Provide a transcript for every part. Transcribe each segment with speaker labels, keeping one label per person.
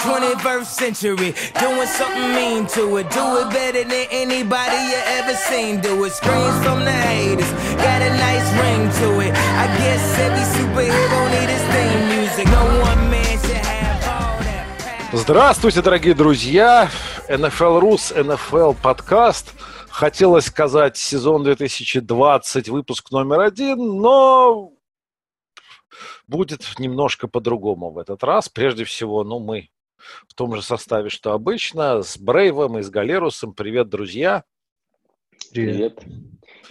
Speaker 1: 21st century. Doing something mean to it. Do it better than anybody you ever seen. Do it. Screams from the haters. Got a nice ring to it. I guess every superhero need his theme music. No one man should have all that
Speaker 2: Здравствуйте, дорогие друзья! NFL Rus, NFL подкаст. Хотелось сказать сезон 2020, выпуск номер один, но будет немножко по-другому в этот раз. Прежде всего, ну, мы в том же составе, что обычно, с Брейвом и с Галерусом. Привет, друзья!
Speaker 3: Привет.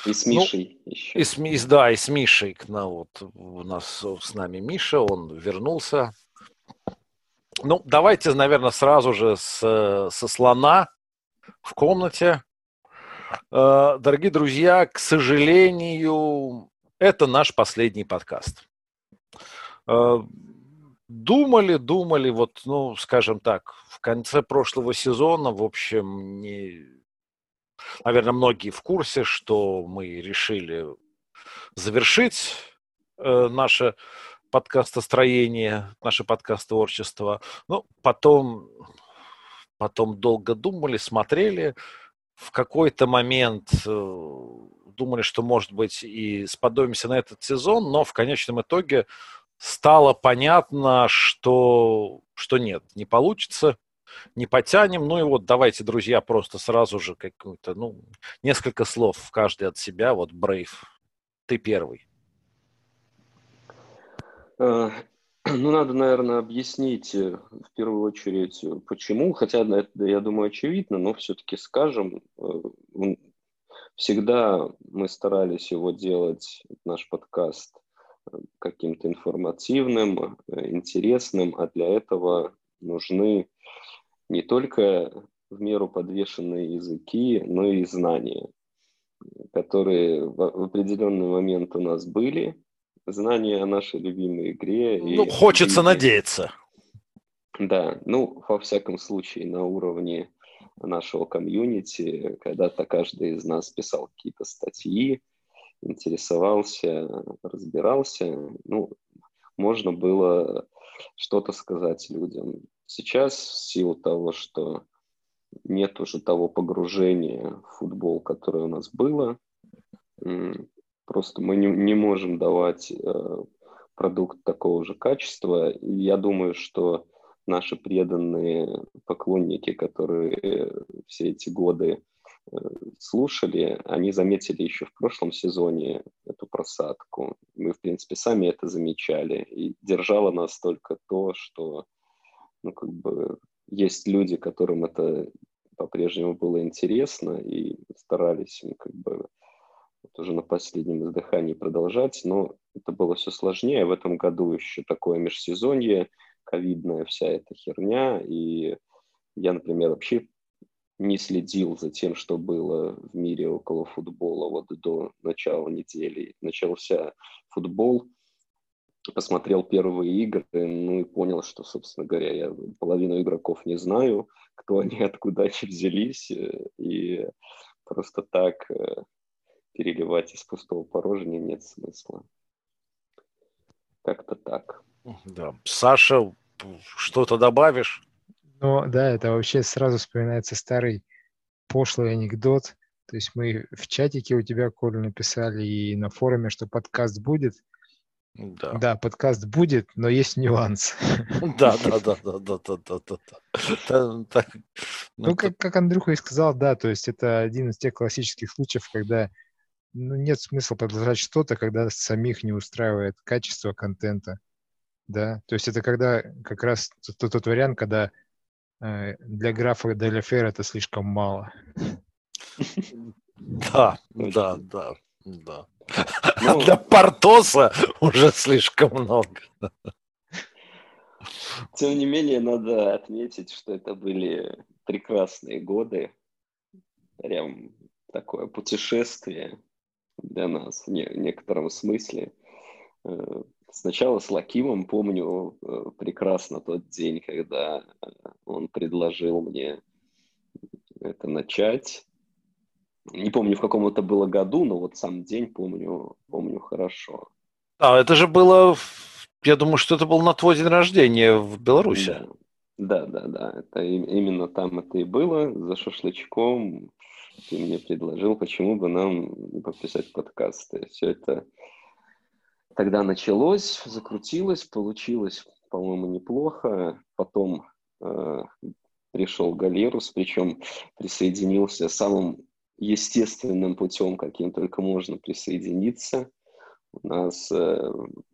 Speaker 3: И с Мишей ну, еще.
Speaker 2: И с, и, да, и с Мишей. Ну, вот у нас с нами Миша, он вернулся. Ну, давайте, наверное, сразу же с, со слона в комнате. Э, дорогие друзья, к сожалению, это наш последний подкаст. Думали, думали, вот, ну, скажем так, в конце прошлого сезона, в общем, не... наверное, многие в курсе, что мы решили завершить э, наше подкастостроение, наше подкаст-творчество. Ну, потом, потом долго думали, смотрели. В какой-то момент э, думали, что, может быть, и сподобимся на этот сезон, но в конечном итоге стало понятно, что, что нет, не получится, не потянем. Ну и вот давайте, друзья, просто сразу же какую-то, ну, несколько слов каждый от себя. Вот, Брейв, ты первый.
Speaker 3: Э, ну, надо, наверное, объяснить э, в первую очередь, почему, хотя это, я думаю, очевидно, но все-таки скажем, э, всегда мы старались его делать, наш подкаст, каким-то информативным, э, интересным, а для этого нужны не только в меру подвешенные языки, но и знания, которые в определенный момент у нас были, знания о нашей любимой игре.
Speaker 2: Ну, и хочется любимой... надеяться.
Speaker 3: Да, ну, во всяком случае, на уровне нашего комьюнити, когда-то каждый из нас писал какие-то статьи, интересовался, разбирался, ну, можно было что-то сказать людям. Сейчас в силу того, что нет уже того погружения в футбол, которое у нас было, просто мы не, не можем давать э, продукт такого же качества. Я думаю, что наши преданные поклонники, которые все эти годы слушали, они заметили еще в прошлом сезоне эту просадку. Мы, в принципе, сами это замечали. И держало нас только то, что ну, как бы, есть люди, которым это по-прежнему было интересно, и старались ну, как бы, вот уже на последнем издыхании продолжать, но это было все сложнее. В этом году еще такое межсезонье, ковидная вся эта херня, и я, например, вообще не следил за тем, что было в мире около футбола вот до начала недели. Начался футбол, посмотрел первые игры, ну и понял, что, собственно говоря, я половину игроков не знаю, кто они, откуда они взялись, э, и просто так э, переливать из пустого порожня нет смысла. Как-то так.
Speaker 2: Да. Саша, что-то добавишь?
Speaker 4: Ну да, это вообще сразу вспоминается старый пошлый анекдот. То есть мы в чатике у тебя, Коля, написали и на форуме, что подкаст будет. Да. да, подкаст будет, но есть нюанс.
Speaker 2: Да, да, да, да, да, да, да, да. да.
Speaker 4: Ну, как, как Андрюха и сказал, да, то есть это один из тех классических случаев, когда ну, нет смысла продолжать что-то, когда самих не устраивает качество контента. Да, то есть это когда как раз тот, тот вариант, когда для графа Деляфер это слишком мало.
Speaker 2: Да, да, да, да. Ну, для Портоса уже слишком много.
Speaker 3: Тем не менее, надо отметить, что это были прекрасные годы. Прям такое путешествие для нас в некотором смысле. Сначала с Лакимом помню э, прекрасно тот день, когда э, он предложил мне это начать. Не помню, в каком это было году, но вот сам день помню, помню хорошо.
Speaker 2: А, это же было, я думаю, что это был на твой день рождения в Беларуси.
Speaker 3: Да, Да, да, да. Это именно там это и было, за шашлычком. Ты мне предложил, почему бы нам не подписать подкасты. Все это тогда началось, закрутилось, получилось, по-моему, неплохо. Потом э, пришел Галерус, причем присоединился самым естественным путем, каким только можно присоединиться. У нас э,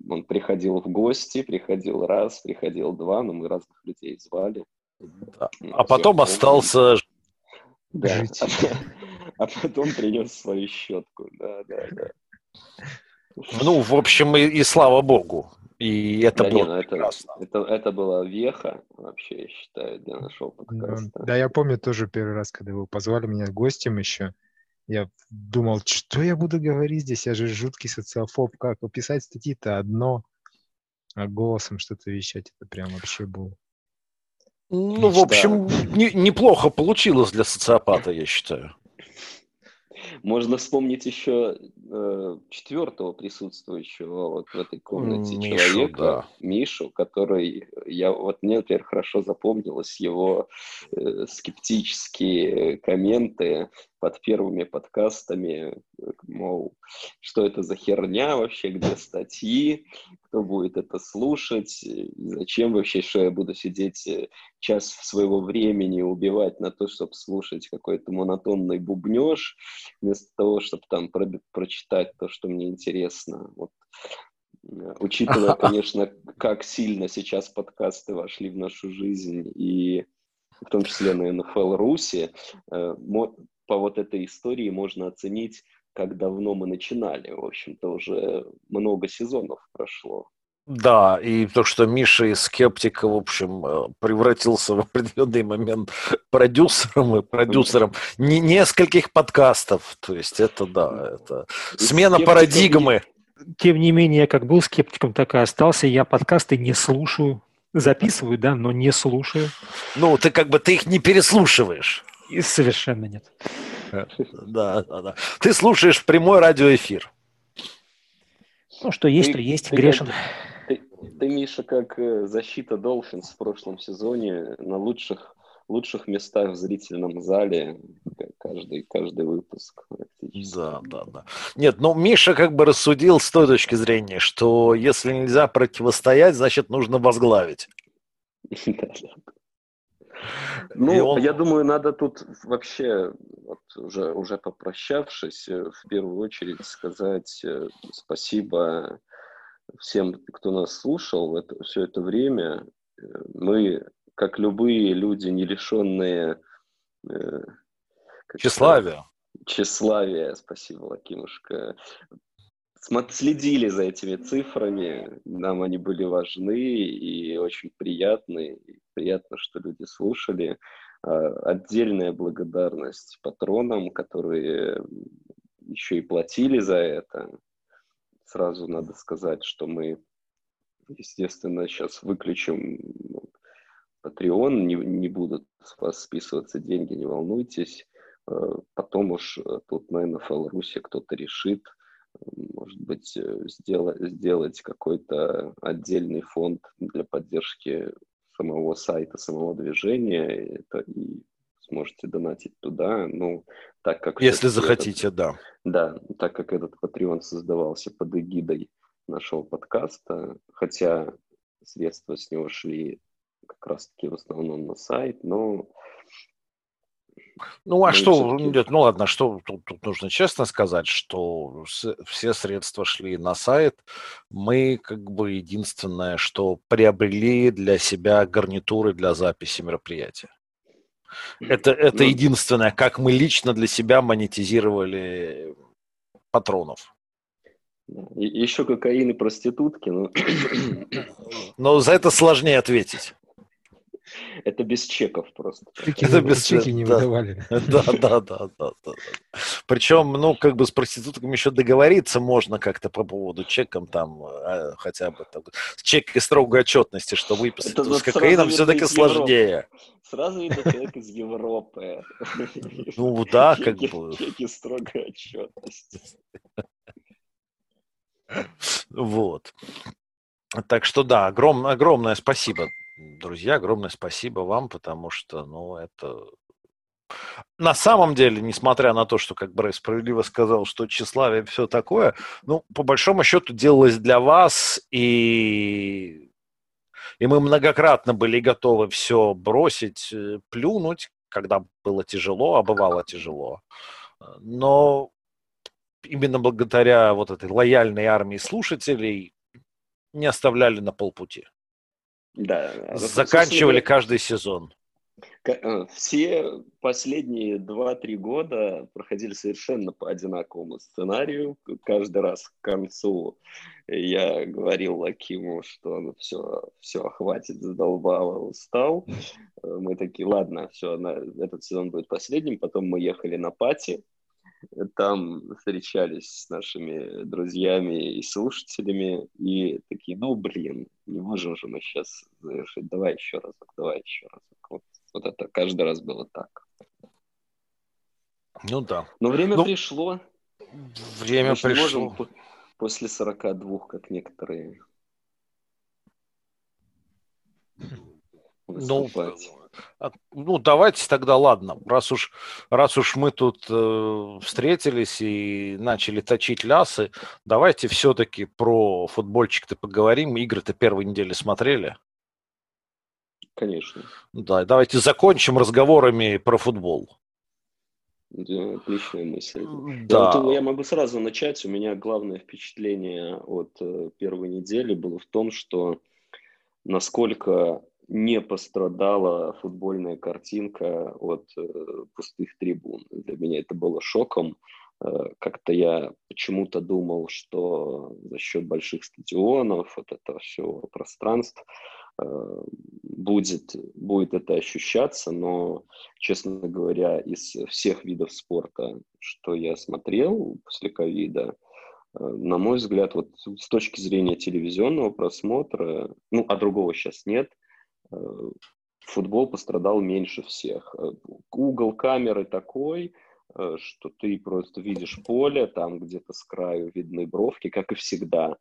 Speaker 3: он приходил в гости, приходил раз, приходил два, но мы разных людей звали.
Speaker 2: Да. А потом остался
Speaker 3: да. жить. А, а потом принес свою щетку. Да, да, да.
Speaker 2: Ну, в общем, и, и слава богу. И это да, было не, ну,
Speaker 3: прекрасно. Это, это, это была веха, вообще, я считаю, для нашего подкаста.
Speaker 4: Да, да, я помню тоже первый раз, когда вы позвали меня гостем еще. Я думал, что я буду говорить здесь? Я же жуткий социофоб. Как писать статьи-то одно, а голосом что-то вещать, это прям вообще был...
Speaker 2: Ну, в общем, не, неплохо получилось для социопата, я считаю.
Speaker 3: Можно вспомнить еще э, четвертого присутствующего вот в этой комнате Мишу, человека, да. Мишу, который я вот мне, например, хорошо запомнилось его э, скептические комменты под первыми подкастами, мол, что это за херня вообще, где статьи, кто будет это слушать, зачем вообще, что я буду сидеть э, час своего времени убивать на то, чтобы слушать какой-то монотонный бубнеж, вместо того, чтобы там про прочитать то, что мне интересно. Вот Учитывая, конечно, как сильно сейчас подкасты вошли в нашу жизнь, и в том числе на НФЛ Руси, э, по вот этой истории можно оценить, как давно мы начинали. В общем-то, уже много сезонов прошло.
Speaker 2: Да, и то, что Миша из скептика, в общем, э, превратился в определенный момент продюсером и продюсером не, нескольких подкастов. То есть это, да, это смена парадигмы.
Speaker 5: Тем не менее, я как был скептиком, так и остался. Я подкасты не слушаю. Записываю, да, но не слушаю.
Speaker 2: Ну, ты как бы ты их не переслушиваешь.
Speaker 5: И совершенно нет.
Speaker 2: Да, да, да. Ты слушаешь прямой радиоэфир.
Speaker 5: Ну, что есть, ты, то есть, ты, грешен.
Speaker 3: Ты, ты, Миша, как э, защита Долфинс в прошлом сезоне на лучших, лучших местах в зрительном зале каждый, каждый выпуск.
Speaker 2: Да, да, да. Нет, ну, Миша как бы рассудил с той точки зрения, что если нельзя противостоять, значит, нужно возглавить.
Speaker 3: Ну, он... я думаю, надо тут вообще, вот уже, уже попрощавшись, э, в первую очередь сказать э, спасибо всем, кто нас слушал это, все это время. Э, мы, как любые люди, не лишенные...
Speaker 2: Тщеславия.
Speaker 3: Тщеславия, спасибо, Лакимушка следили за этими цифрами, нам они были важны и очень приятны. И приятно, что люди слушали. А, отдельная благодарность патронам, которые еще и платили за это. Сразу надо сказать, что мы, естественно, сейчас выключим Patreon, не, не будут с вас списываться деньги, не волнуйтесь. А, потом уж тут на NFL Руси кто-то решит, может быть, сделать, сделать какой-то отдельный фонд для поддержки самого сайта, самого движения, это и сможете донатить туда, ну, так как...
Speaker 2: Если захотите,
Speaker 3: этот,
Speaker 2: да.
Speaker 3: Да, так как этот Patreon создавался под эгидой нашего подкаста, хотя средства с него шли как раз-таки в основном на сайт, но
Speaker 2: ну, а что, нет, ну ладно, что тут, тут нужно честно сказать, что все средства шли на сайт. Мы как бы единственное, что приобрели для себя гарнитуры для записи мероприятия. Это, это ну, единственное, как мы лично для себя монетизировали патронов.
Speaker 3: Еще кокаин и проститутки, но...
Speaker 2: Но за это сложнее ответить.
Speaker 3: Это без чеков просто.
Speaker 5: Чеки, это без чеки не да. выдавали.
Speaker 2: Да, да, да, да, да. Причем, ну, как бы с проститутками еще договориться можно как-то по поводу чеком там, а, хотя бы там, чек и строгой отчетности, что выписать. Это с кокаином все-таки сложнее.
Speaker 3: Сразу видно человек из Европы.
Speaker 2: Ну да, как бы.
Speaker 3: Чеки строгой отчетности.
Speaker 2: Вот. Так что да, огром, огромное спасибо друзья, огромное спасибо вам, потому что, ну, это на самом деле, несмотря на то, что, как Брэй справедливо сказал, что тщеславие все такое, ну, по большому счету делалось для вас, и, и мы многократно были готовы все бросить, э, плюнуть, когда было тяжело, а бывало тяжело. Но именно благодаря вот этой лояльной армии слушателей не оставляли на полпути.
Speaker 3: Да.
Speaker 2: Заканчивали каждый сезон.
Speaker 3: Э, все последние 2-3 года проходили совершенно по одинаковому сценарию. Каждый раз к концу я говорил Лакиму, что он все, все, хватит, задолбало, устал. Э, мы такие, ладно, все, этот сезон будет последним. Потом мы ехали на пати, там встречались с нашими друзьями и слушателями, и такие, ну, блин, не можем же мы сейчас завершить, давай еще разок, давай еще разок. Вот, вот это каждый раз было так.
Speaker 2: Ну да.
Speaker 3: Но время ну, пришло.
Speaker 2: Время мы пришло. Не можем
Speaker 3: после 42, как некоторые.
Speaker 2: Ну, а, ну, давайте тогда, ладно, раз уж, раз уж мы тут э, встретились и начали точить лясы, давайте все-таки про футбольчик-то поговорим. Игры-то первой недели смотрели?
Speaker 3: Конечно.
Speaker 2: Да, давайте закончим разговорами про футбол.
Speaker 3: Да, отличная мысль. Да. Я, вот, я могу сразу начать. У меня главное впечатление от э, первой недели было в том, что насколько не пострадала футбольная картинка от э, пустых трибун. Для меня это было шоком. Э, как-то я почему-то думал, что за счет больших стадионов, вот этого всего пространств, э, будет, будет это ощущаться, но, честно говоря, из всех видов спорта, что я смотрел после ковида, э, на мой взгляд, вот с точки зрения телевизионного просмотра, ну, а другого сейчас нет – футбол пострадал меньше всех. Э, угол камеры такой, э, что ты просто видишь поле, там где-то с краю видны бровки, как и всегда.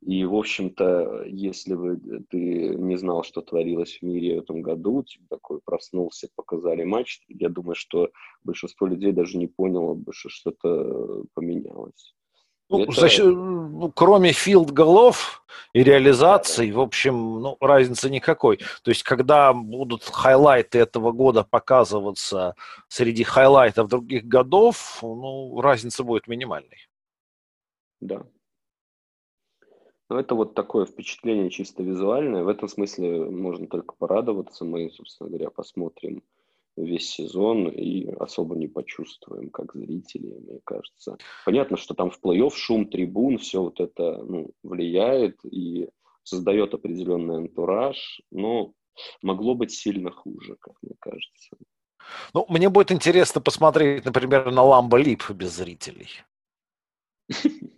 Speaker 3: И, в общем-то, если бы ты не знал, что творилось в мире в этом году, типа такой проснулся, показали матч, я думаю, что большинство людей даже не поняло бы, что что-то поменялось.
Speaker 2: Ну, это... за, ну, кроме филд-голов и реализаций, в общем, ну, разницы никакой. То есть, когда будут хайлайты этого года показываться среди хайлайтов других годов, ну, разница будет минимальной.
Speaker 3: Да. Ну, это вот такое впечатление чисто визуальное. В этом смысле можно только порадоваться. Мы, собственно говоря, посмотрим весь сезон и особо не почувствуем, как зрители, мне кажется. Понятно, что там в плей-офф шум трибун, все вот это ну, влияет и создает определенный антураж, но могло быть сильно хуже, как мне кажется.
Speaker 2: Ну, мне будет интересно посмотреть, например, на Ламбо Лип без зрителей.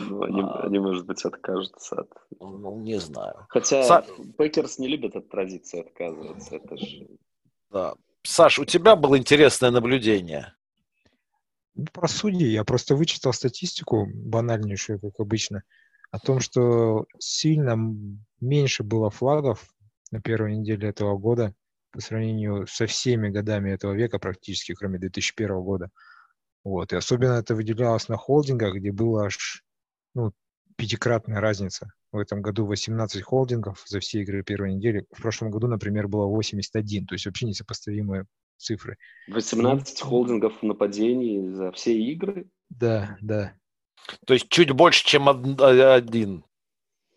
Speaker 3: Ну, они, а... они, может быть, откажутся от...
Speaker 2: Ну, не знаю.
Speaker 3: Хотя Са... Пекерс не любят от традиции отказываться. Это же...
Speaker 2: Да. Саш, у тебя было интересное наблюдение?
Speaker 4: Ну, про судьи. Я просто вычитал статистику, банальнейшую, как обычно, о том, что сильно меньше было флагов на первой неделе этого года по сравнению со всеми годами этого века, практически, кроме 2001 года. Вот. И особенно это выделялось на холдингах, где было аж ну, пятикратная разница. В этом году 18 холдингов за все игры первой недели. В прошлом году, например, было 81, то есть вообще несопоставимые цифры.
Speaker 3: 18 и... холдингов в нападении за все игры?
Speaker 4: Да, да.
Speaker 2: То есть чуть больше, чем один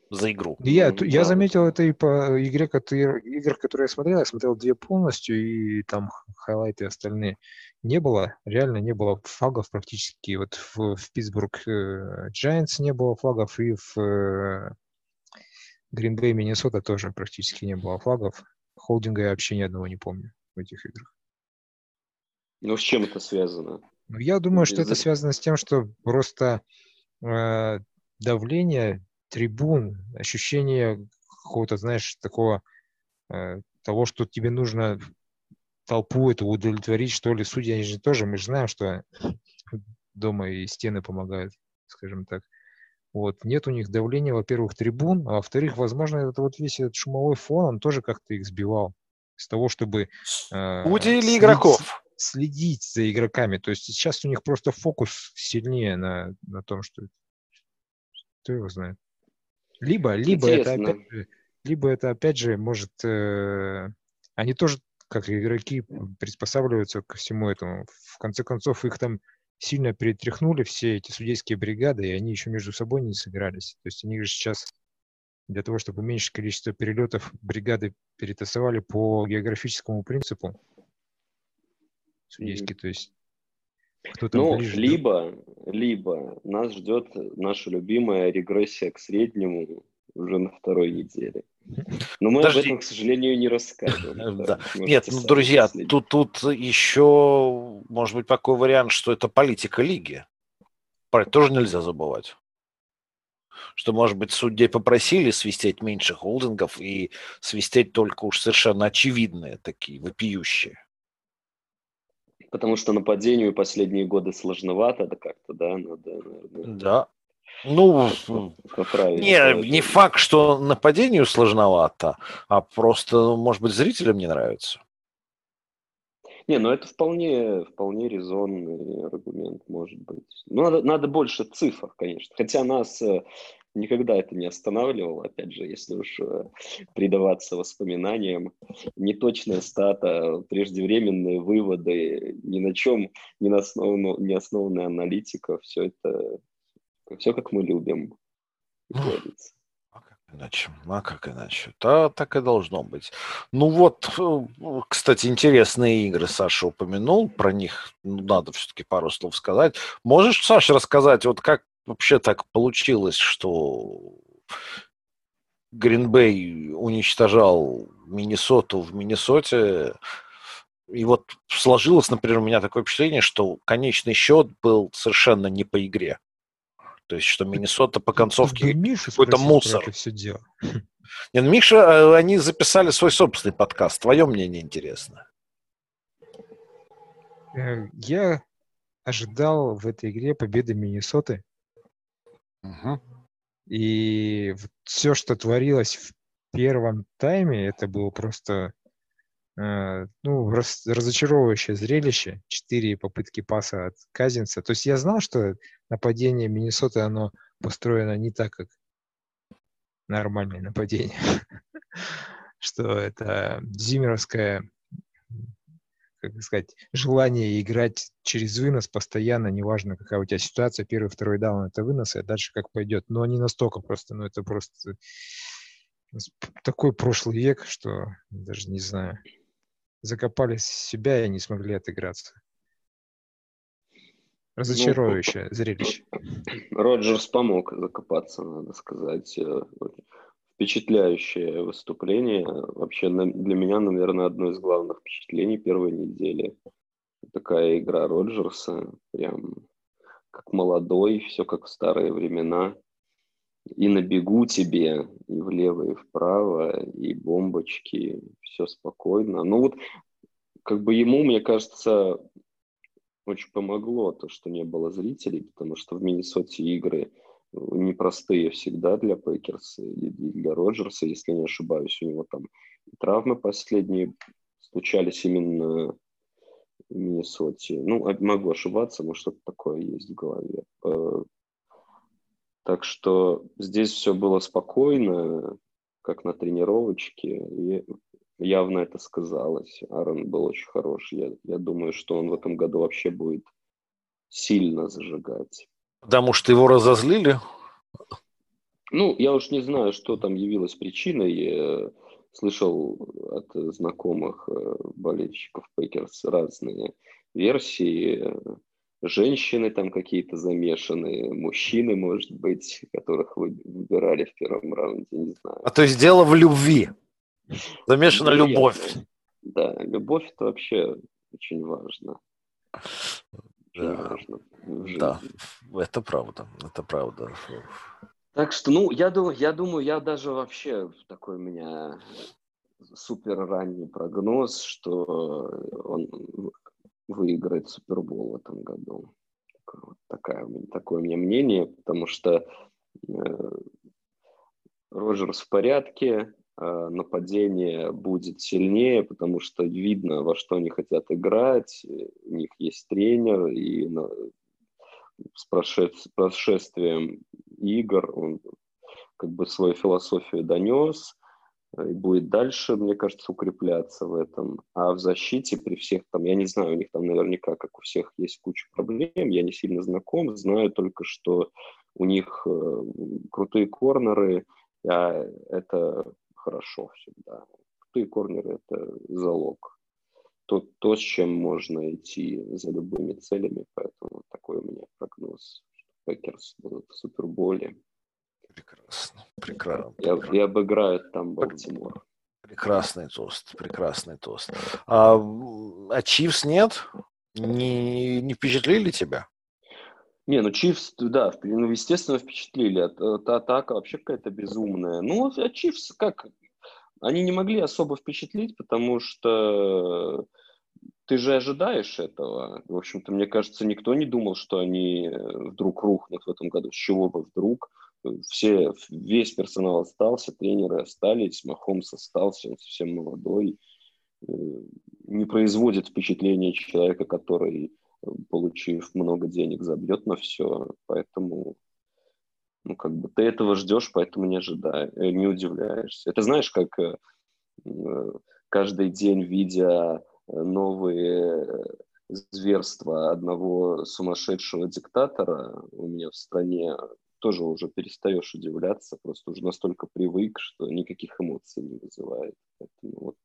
Speaker 2: за игру.
Speaker 4: Я, ну, я заметил это и по игре, которые, игр, которые я смотрел. Я смотрел две полностью, и там хайлайты остальные не было, реально не было флагов практически. Вот в, в Питтсбург э, Giants не было флагов, и в э, Гринбей, Миннесота тоже практически не было флагов. Холдинга я вообще ни одного не помню в этих играх.
Speaker 3: Ну, с чем это связано?
Speaker 4: Ну, я думаю, что это связано с тем, что просто э, давление трибун, ощущение какого-то, знаешь, такого э, того, что тебе нужно толпу эту удовлетворить, что ли. Судьи, они же тоже, мы же знаем, что дома и стены помогают, скажем так. Вот. Нет у них давления, во-первых, трибун, а во-вторых, возможно, этот вот весь этот шумовой фон, он тоже как-то их сбивал с того, чтобы
Speaker 2: э, Удивили игроков.
Speaker 4: следить за игроками. То есть сейчас у них просто фокус сильнее на, на том, что кто его знает. Либо, либо это опять же, либо это опять же может э, они тоже как игроки приспосабливаются ко всему этому. В конце концов их там сильно перетряхнули все эти судейские бригады, и они еще между собой не сыгрались. То есть они же сейчас для того, чтобы уменьшить количество перелетов, бригады перетасовали по географическому принципу. Судейский, mm-hmm. то есть
Speaker 3: кто-то ну, ближе. Либо, либо нас ждет наша любимая регрессия к среднему уже на второй неделе. Но мы Подожди. об этом, к сожалению, не рассказываем.
Speaker 2: Да. Нет, ну, друзья, тут, тут еще может быть такой вариант, что это политика лиги. Про это тоже нельзя забывать. Что, может быть, судей попросили свистеть меньше холдингов и свистеть только уж совершенно очевидные такие, вопиющие.
Speaker 3: Потому что нападению последние годы сложновато, да как-то, да, надо,
Speaker 2: наверное. Да, ну, не, не факт, что нападению сложновато, а просто, может быть, зрителям не нравится.
Speaker 3: Не, ну это вполне, вполне резонный аргумент, может быть. Ну, надо, надо больше цифр, конечно. Хотя нас э, никогда это не останавливало, опять же, если уж э, предаваться воспоминаниям. Неточная стата, преждевременные выводы, ни на чем не, основано, не основанная аналитика, все это все как мы любим, говорится.
Speaker 2: А как иначе? А как иначе? Да, так и должно быть. Ну вот, э, кстати, интересные игры Саша упомянул, про них ну, надо все-таки пару слов сказать. Можешь, Саша, рассказать, вот как вообще так получилось, что Гринбей уничтожал Миннесоту в Миннесоте, и вот сложилось, например, у меня такое впечатление, что конечный счет был совершенно не по игре. То есть, что Миннесота по концовке какой-то мусор. Это все дело. Нет, ну, Миша, э, они записали свой собственный подкаст. Твое мнение интересно.
Speaker 4: Э, я ожидал в этой игре победы Миннесоты. Угу. И все, что творилось в первом тайме, это было просто Э, ну, раз, разочаровывающее зрелище. Четыре попытки паса от Казинца. То есть я знал, что нападение Миннесоты, оно построено не так, как нормальное нападение. Что это зимеровское, как сказать, желание играть через вынос постоянно, неважно, какая у тебя ситуация, первый, второй даун это вынос, а дальше как пойдет. Но не настолько просто, ну это просто такой прошлый век, что даже не знаю закопались в себя и не смогли отыграться. Разочаровывающее ну, зрелище.
Speaker 3: Роджерс помог закопаться, надо сказать. Впечатляющее выступление. Вообще для меня, наверное, одно из главных впечатлений первой недели. Такая игра Роджерса, прям как молодой, все как в старые времена. И на бегу тебе, и влево, и вправо, и бомбочки, все спокойно. Ну вот, как бы ему, мне кажется, очень помогло то, что не было зрителей, потому что в Миннесоте игры непростые всегда для Пейкерса и для Роджерса, если не ошибаюсь. У него там травмы последние случались именно в Миннесоте. Ну, могу ошибаться, но что-то такое есть в голове. Э, так что здесь все было спокойно, как на тренировочке, и явно это сказалось. Аарон был очень хорош. Я, я думаю, что он в этом году вообще будет сильно зажигать.
Speaker 2: Потому что его разозлили?
Speaker 3: Ну, я уж не знаю, что там явилось причиной. Я слышал от знакомых э, болельщиков Пейкерс разные версии женщины там какие-то замешаны, мужчины, может быть, которых вы выбирали в первом раунде, не знаю.
Speaker 2: А то есть дело в любви. Замешана любовь.
Speaker 3: Да, любовь это вообще очень важно. Очень да. важно
Speaker 2: да, это правда, это правда.
Speaker 3: Так что, ну, я думаю, я думаю, я даже вообще такой у меня супер ранний прогноз, что он выиграет Супербол в этом году. Такое, такое, такое у меня мнение, потому что Роджерс в порядке, нападение будет сильнее, потому что видно, во что они хотят играть, у них есть тренер, и с прошествием игр он как бы свою философию донес, и будет дальше, мне кажется, укрепляться в этом. А в защите при всех там, я не знаю, у них там наверняка, как у всех, есть куча проблем, я не сильно знаком, знаю только, что у них э, крутые корнеры, а это хорошо всегда. Крутые корнеры – это залог. То, то, с чем можно идти за любыми целями, поэтому такой у меня прогноз, Пекерс будут в Суперболе.
Speaker 2: Прекрасно, прекрасно.
Speaker 3: И, и обыграют там Балтимор.
Speaker 2: Прекрасный тост, прекрасный тост. А, а Чивс нет? Не, не впечатлили тебя?
Speaker 3: Не, ну Чивс, да, ну, естественно, впечатлили. Эта атака вообще какая-то безумная. Ну, а Чивс как? Они не могли особо впечатлить, потому что ты же ожидаешь этого. В общем-то, мне кажется, никто не думал, что они вдруг рухнут в этом году. С чего бы вдруг? Все, весь персонал остался, тренеры остались, Махомс остался, он совсем молодой. Э, не производит впечатление человека, который получив много денег, забьет на все. Поэтому, ну, как бы ты этого ждешь, поэтому не ожидаешь, э, не удивляешься. Это знаешь, как э, э, каждый день, видя новые зверства одного сумасшедшего диктатора у меня в стране, тоже уже перестаешь удивляться, просто уже настолько привык, что никаких эмоций не вызывает. Поэтому вот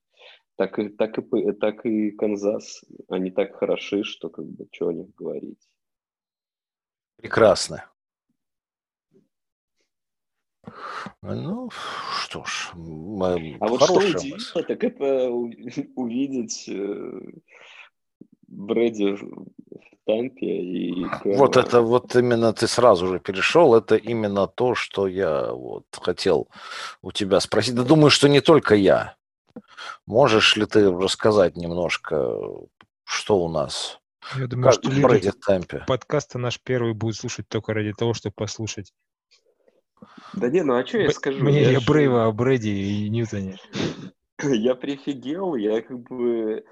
Speaker 3: так и, так и, так и Канзас, они так хороши, что как бы, что о них говорить.
Speaker 2: Прекрасно. Ну, что ж,
Speaker 3: а вот что удивило, так это увидеть э, Брэди в Тампе и...
Speaker 2: Вот это вот именно ты сразу же перешел, это именно то, что я вот хотел у тебя спросить. Да думаю, что не только я. Можешь ли ты рассказать немножко, что у нас?
Speaker 4: Я думаю, как что люди темпе? подкаста наш первый будет слушать только ради того, чтобы послушать.
Speaker 3: Да не, ну а что я скажу?
Speaker 4: Мне я, я Брейва о Брэди и Ньютоне.
Speaker 3: Я прифигел, я как бы...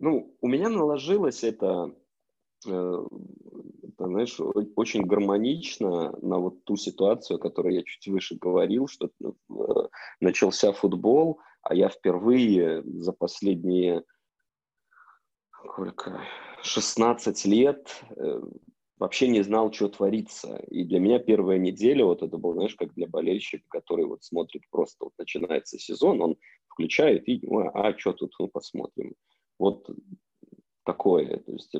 Speaker 3: Ну, у меня наложилось это, э, это, знаешь, очень гармонично на вот ту ситуацию, о которой я чуть выше говорил, что э, начался футбол, а я впервые за последние сколько, 16 лет э, вообще не знал, что творится. И для меня первая неделя, вот это было, знаешь, как для болельщика, который вот смотрит просто, вот начинается сезон, он включает и, а, а что тут, ну, посмотрим. Вот такое. То есть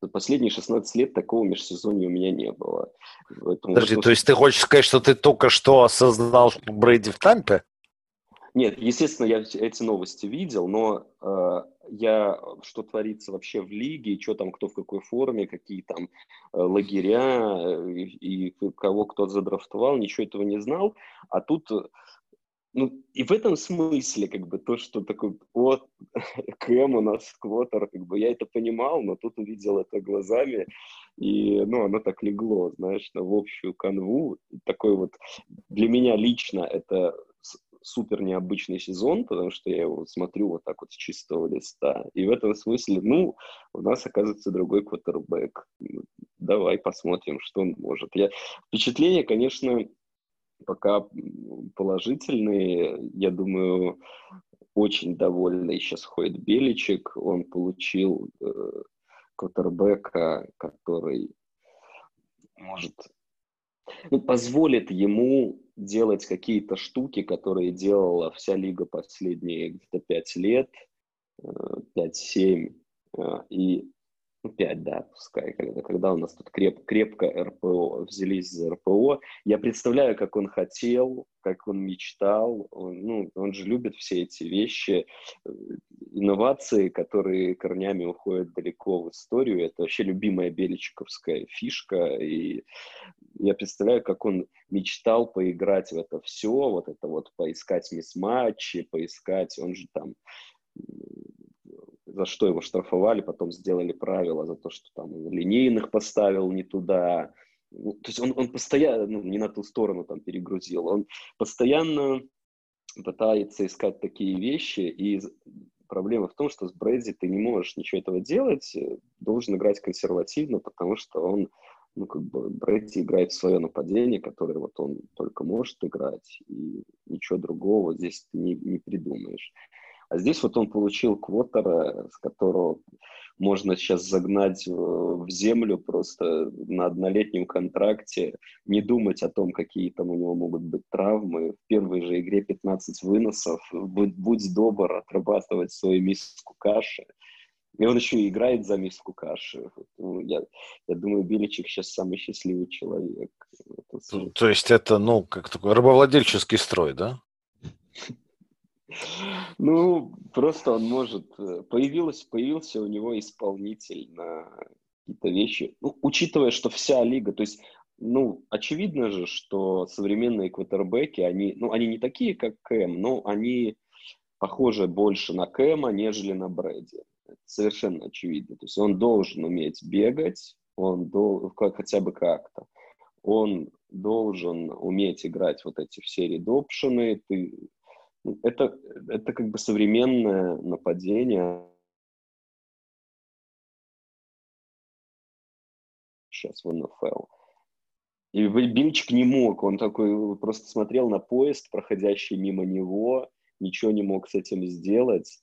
Speaker 3: за последние 16 лет такого межсезонья у меня не было.
Speaker 2: Поэтому Подожди, вот, то есть ты хочешь сказать, что ты только что осознал, что Брейди в Тампе?
Speaker 3: Нет, естественно, я эти новости видел, но э, я, что творится вообще в лиге, что там, кто в какой форме, какие там э, лагеря э, и, кого кто задрафтовал, ничего этого не знал. А тут, ну, и в этом смысле, как бы, то, что такой, вот, Кэм у нас квотер, как бы, я это понимал, но тут увидел это глазами, и, ну, оно так легло, знаешь, в общую канву. Такой вот, для меня лично это супер необычный сезон, потому что я его смотрю вот так вот с чистого листа. И в этом смысле, ну, у нас оказывается другой квотербек. Давай посмотрим, что он может. Я... Впечатления, конечно, пока положительные. Я думаю, очень довольный сейчас ходит Беличек. Он получил э, квотербека, который может ну, позволит ему делать какие-то штуки, которые делала вся лига последние где-то 5 лет, 5-7, э, э, и ну, 5, да, пускай, когда, когда у нас тут креп, крепко РПО, взялись за РПО. Я представляю, как он хотел, как он мечтал. Он, ну, он же любит все эти вещи, э, инновации, которые корнями уходят далеко в историю. Это вообще любимая беличковская фишка. И я представляю, как он мечтал поиграть в это все, вот это вот поискать мисс-матчи, поискать, он же там за что его штрафовали, потом сделали правила за то, что там линейных поставил не туда, ну, то есть он, он постоянно, ну, не на ту сторону там перегрузил, он постоянно пытается искать такие вещи, и проблема в том, что с Брэдди ты не можешь ничего этого делать, должен играть консервативно, потому что он, ну, как бы, Брэдди играет свое нападение, которое вот он только может играть, и ничего другого здесь ты не, не придумаешь. А здесь вот он получил квотера, с которого можно сейчас загнать в землю просто на однолетнем контракте, не думать о том, какие там у него могут быть травмы. В первой же игре 15 выносов, будь, будь добр отрабатывать свою миску каши. И он еще и играет за миску каши. Ну, я, я думаю, Беличек сейчас самый счастливый человек.
Speaker 2: То, то есть это, ну, как такой рабовладельческий строй, да?
Speaker 3: Ну, просто он может... Э, появилось, появился у него исполнитель на какие-то вещи. Ну, учитывая, что вся лига... То есть, ну, очевидно же, что современные квотербеки, они, ну, они не такие, как Кэм, но они похожи больше на Кэма, нежели на Брэди. Совершенно очевидно. То есть он должен уметь бегать, он должен, хотя бы как-то. Он должен уметь играть вот эти все редопшены. Ты это, это как бы современное нападение. Сейчас в НФЛ. И Бильчик не мог, он такой просто смотрел на поезд, проходящий мимо него, ничего не мог с этим сделать.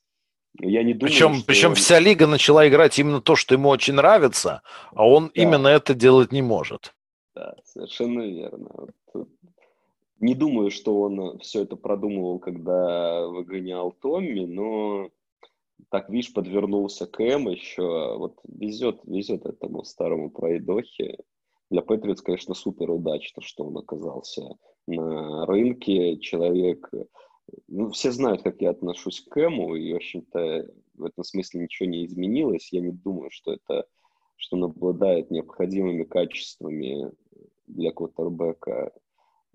Speaker 3: Я не думаю,
Speaker 2: причем, что... причем вся лига начала играть именно то, что ему очень нравится, а он да. именно это делать не может.
Speaker 3: Да, совершенно верно. Не думаю, что он все это продумывал, когда выгонял Томми, но так, видишь, подвернулся Кэм еще. Вот везет, везет этому старому пройдохе. Для Патриотс, конечно, супер удачно, что он оказался на рынке. Человек... Ну, все знают, как я отношусь к Кэму, и, в общем-то, в этом смысле ничего не изменилось. Я не думаю, что это что он обладает необходимыми качествами для квотербека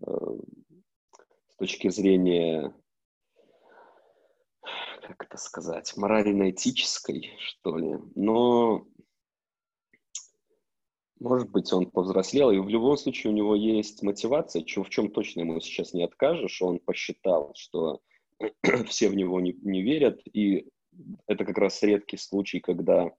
Speaker 3: с точки зрения, как это сказать, морально-этической, что ли. Но, может быть, он повзрослел, и в любом случае у него есть мотивация, в чем точно ему сейчас не откажешь. Он посчитал, что все в него не, не верят, и это как раз редкий случай, когда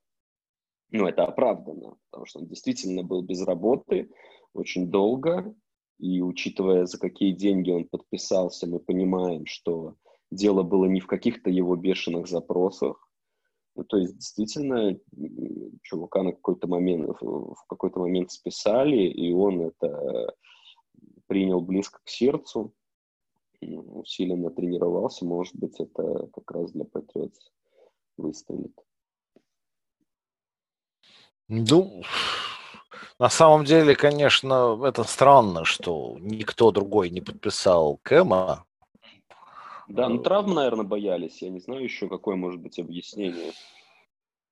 Speaker 3: ну, это оправдано, потому что он действительно был без работы очень долго, и учитывая, за какие деньги он подписался, мы понимаем, что дело было не в каких-то его бешеных запросах. Ну, то есть, действительно, чувака на какой-то момент, в какой-то момент списали, и он это принял близко к сердцу, усиленно тренировался. Может быть, это как раз для Патриотс выстрелит.
Speaker 2: Ну, на самом деле, конечно, это странно, что никто другой не подписал Кэма.
Speaker 3: Да, ну травм, наверное, боялись. Я не знаю еще, какое может быть объяснение.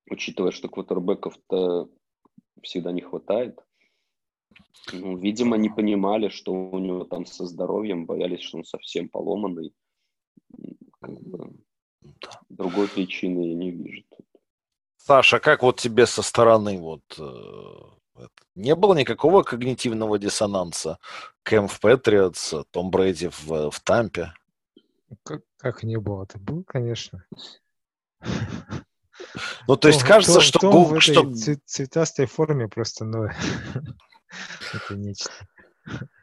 Speaker 3: Учитывая, что квотербеков-то всегда не хватает. Ну, видимо, не понимали, что у него там со здоровьем, боялись, что он совсем поломанный. Как бы, другой причины я не вижу.
Speaker 2: Саша, как вот тебе со стороны вот э, не было никакого когнитивного диссонанса. Кэм в Патриотс, Том Брейди в, в Тампе.
Speaker 4: Как, как не было? Это было, конечно.
Speaker 2: Ну, то есть кажется,
Speaker 4: Том,
Speaker 2: что...
Speaker 4: Том в
Speaker 2: что...
Speaker 4: цветастой форме просто, ну, это нечто.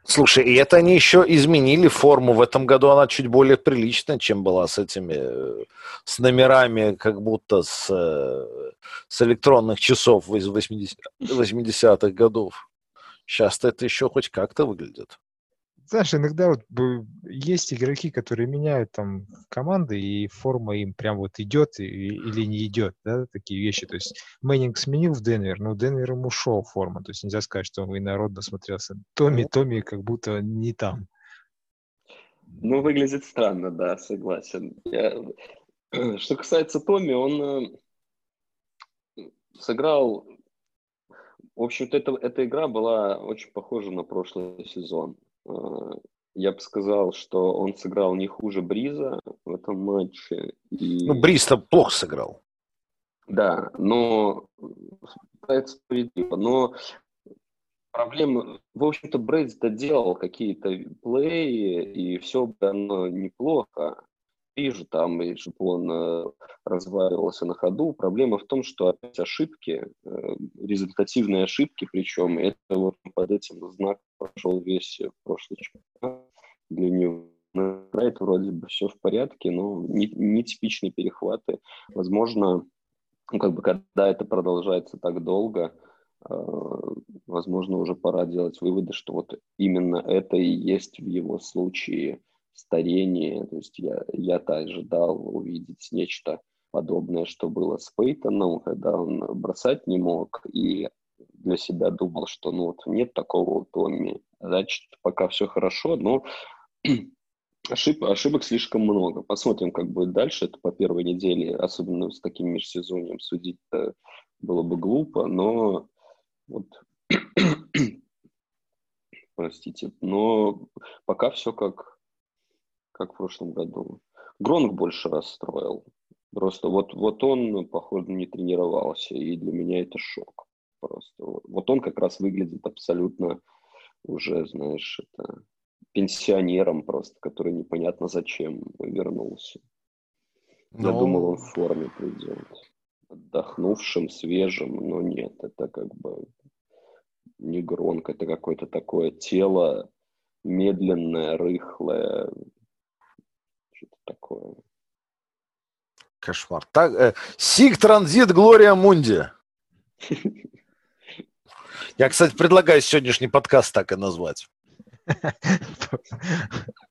Speaker 2: Слушай, и это они еще изменили форму. В этом году она чуть более приличная, чем была с этими, с номерами, как будто с, с электронных часов из 80, 80-х годов. Сейчас это еще хоть как-то выглядит
Speaker 4: знаешь, иногда вот есть игроки, которые меняют там команды, и форма им прям вот идет или не идет, да, такие вещи. То есть Мэннинг сменил в Денвер, но Денвер ему шел форма. То есть нельзя сказать, что он инородно смотрелся. Томми, ну. Томми как будто не там.
Speaker 3: Ну, выглядит странно, да, согласен. Я... Что касается Томми, он э, сыграл... В общем-то, это, эта игра была очень похожа на прошлый сезон. Э, я бы сказал, что он сыграл не хуже Бриза в этом матче.
Speaker 2: И... Ну, Бриз-то плохо сыграл.
Speaker 3: Да, но это справедливо. Но Проблема, в общем-то, Брейдс доделал какие-то плей, и все бы оно неплохо. Вижу там, и чтобы он э, разваливался на ходу. Проблема в том, что опять ошибки, э, результативные ошибки, причем это вот под этим знак прошел весь прошлый чемпионат для него. Райт вроде бы все в порядке, но нетипичные не перехваты. Возможно, ну, как бы, когда это продолжается так долго, э, возможно, уже пора делать выводы, что вот именно это и есть в его случае старение. То есть я, я-то ожидал увидеть нечто подобное, что было с Пейтоном, когда он бросать не мог, и для себя думал, что ну вот нет такого у Томми, значит, пока все хорошо, но ошиб, ошибок слишком много. Посмотрим, как будет дальше. Это по первой неделе, особенно с таким межсезоньем судить было бы глупо, но вот простите, но пока все как, как в прошлом году. Гронк больше расстроил. Просто вот, вот он, походу, не тренировался, и для меня это шок. Просто вот он как раз выглядит абсолютно уже, знаешь, это пенсионером просто, который непонятно зачем вернулся. Но... Я ну, думал, он в форме придет. Отдохнувшим, свежим, но нет, это как бы не громко, это какое-то такое тело медленное, рыхлое, такое.
Speaker 2: Кошмар. Так, э, Сиг Транзит Глория Мунди. Я, кстати, предлагаю сегодняшний подкаст так и назвать.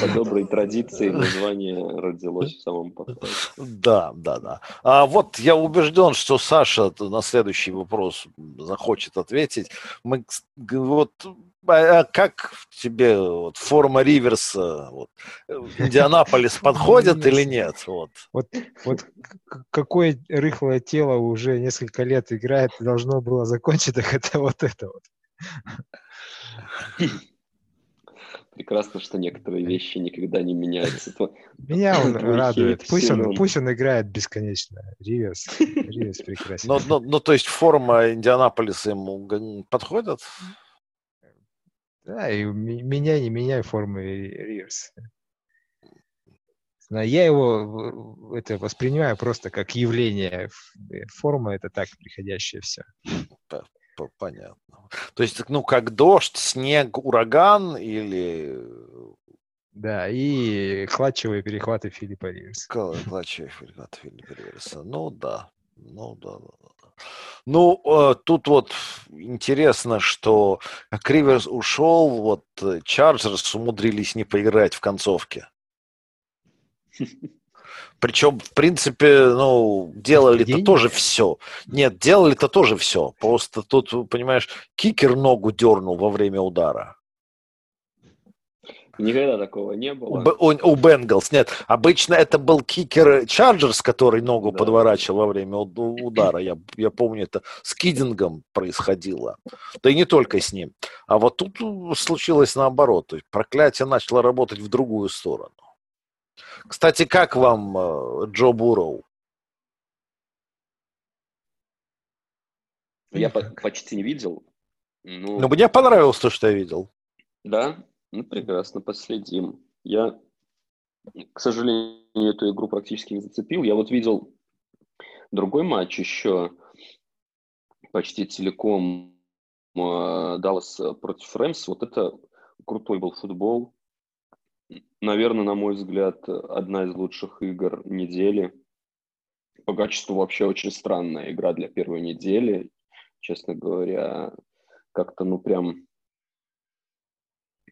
Speaker 3: По доброй традиции название родилось в самом подкасте.
Speaker 2: Да, да, да. А вот я убежден, что Саша на следующий вопрос захочет ответить. Мы вот а, а как тебе вот, форма Риверса, вот, Индианаполис подходит или нет? Вот.
Speaker 4: Вот, вот какое рыхлое тело уже несколько лет играет, должно было закончить, так это вот это вот.
Speaker 3: Прекрасно, что некоторые вещи никогда не меняются.
Speaker 4: Меня он радует. Пусть он, пусть он играет бесконечно. Риверс, Риверс прекрасен.
Speaker 2: Но, но, но то есть форма Индианаполиса ему подходит?
Speaker 4: Да, и меняй, не меняй формы Риверс. Я его это воспринимаю просто как явление. Форма это так приходящее все
Speaker 2: понятно. То есть, ну, как дождь, снег, ураган или...
Speaker 4: Да, и клатчевые перехваты Филиппа Риверса.
Speaker 2: Клатчевые перехваты Филиппа Риверса. Ну, да. Ну, да, да, да. Ну, э, тут вот интересно, что Криверс ушел, вот Чарджерс умудрились не проиграть в концовке. Причем, в принципе, ну, делали-то тоже все. Нет, делали-то тоже все. Просто тут, понимаешь, кикер ногу дернул во время удара.
Speaker 3: Никогда такого не было.
Speaker 2: У, у, у Бенгалс, нет. Обычно это был кикер Чарджерс, который ногу да. подворачивал во время удара. Я, я помню, это с Кэдингом происходило. Да и не только с ним. А вот тут случилось наоборот. То есть проклятие начало работать в другую сторону. Кстати, как вам э, Джо Бурроу?
Speaker 3: Я почти не видел.
Speaker 2: Ну, Но мне понравилось то, что я видел.
Speaker 3: Да? Ну, прекрасно, последим. Я, к сожалению, эту игру практически не зацепил. Я вот видел другой матч еще почти целиком Даллас против Рэмс. Вот это крутой был футбол наверное, на мой взгляд, одна из лучших игр недели. По качеству вообще очень странная игра для первой недели. Честно говоря, как-то, ну, прям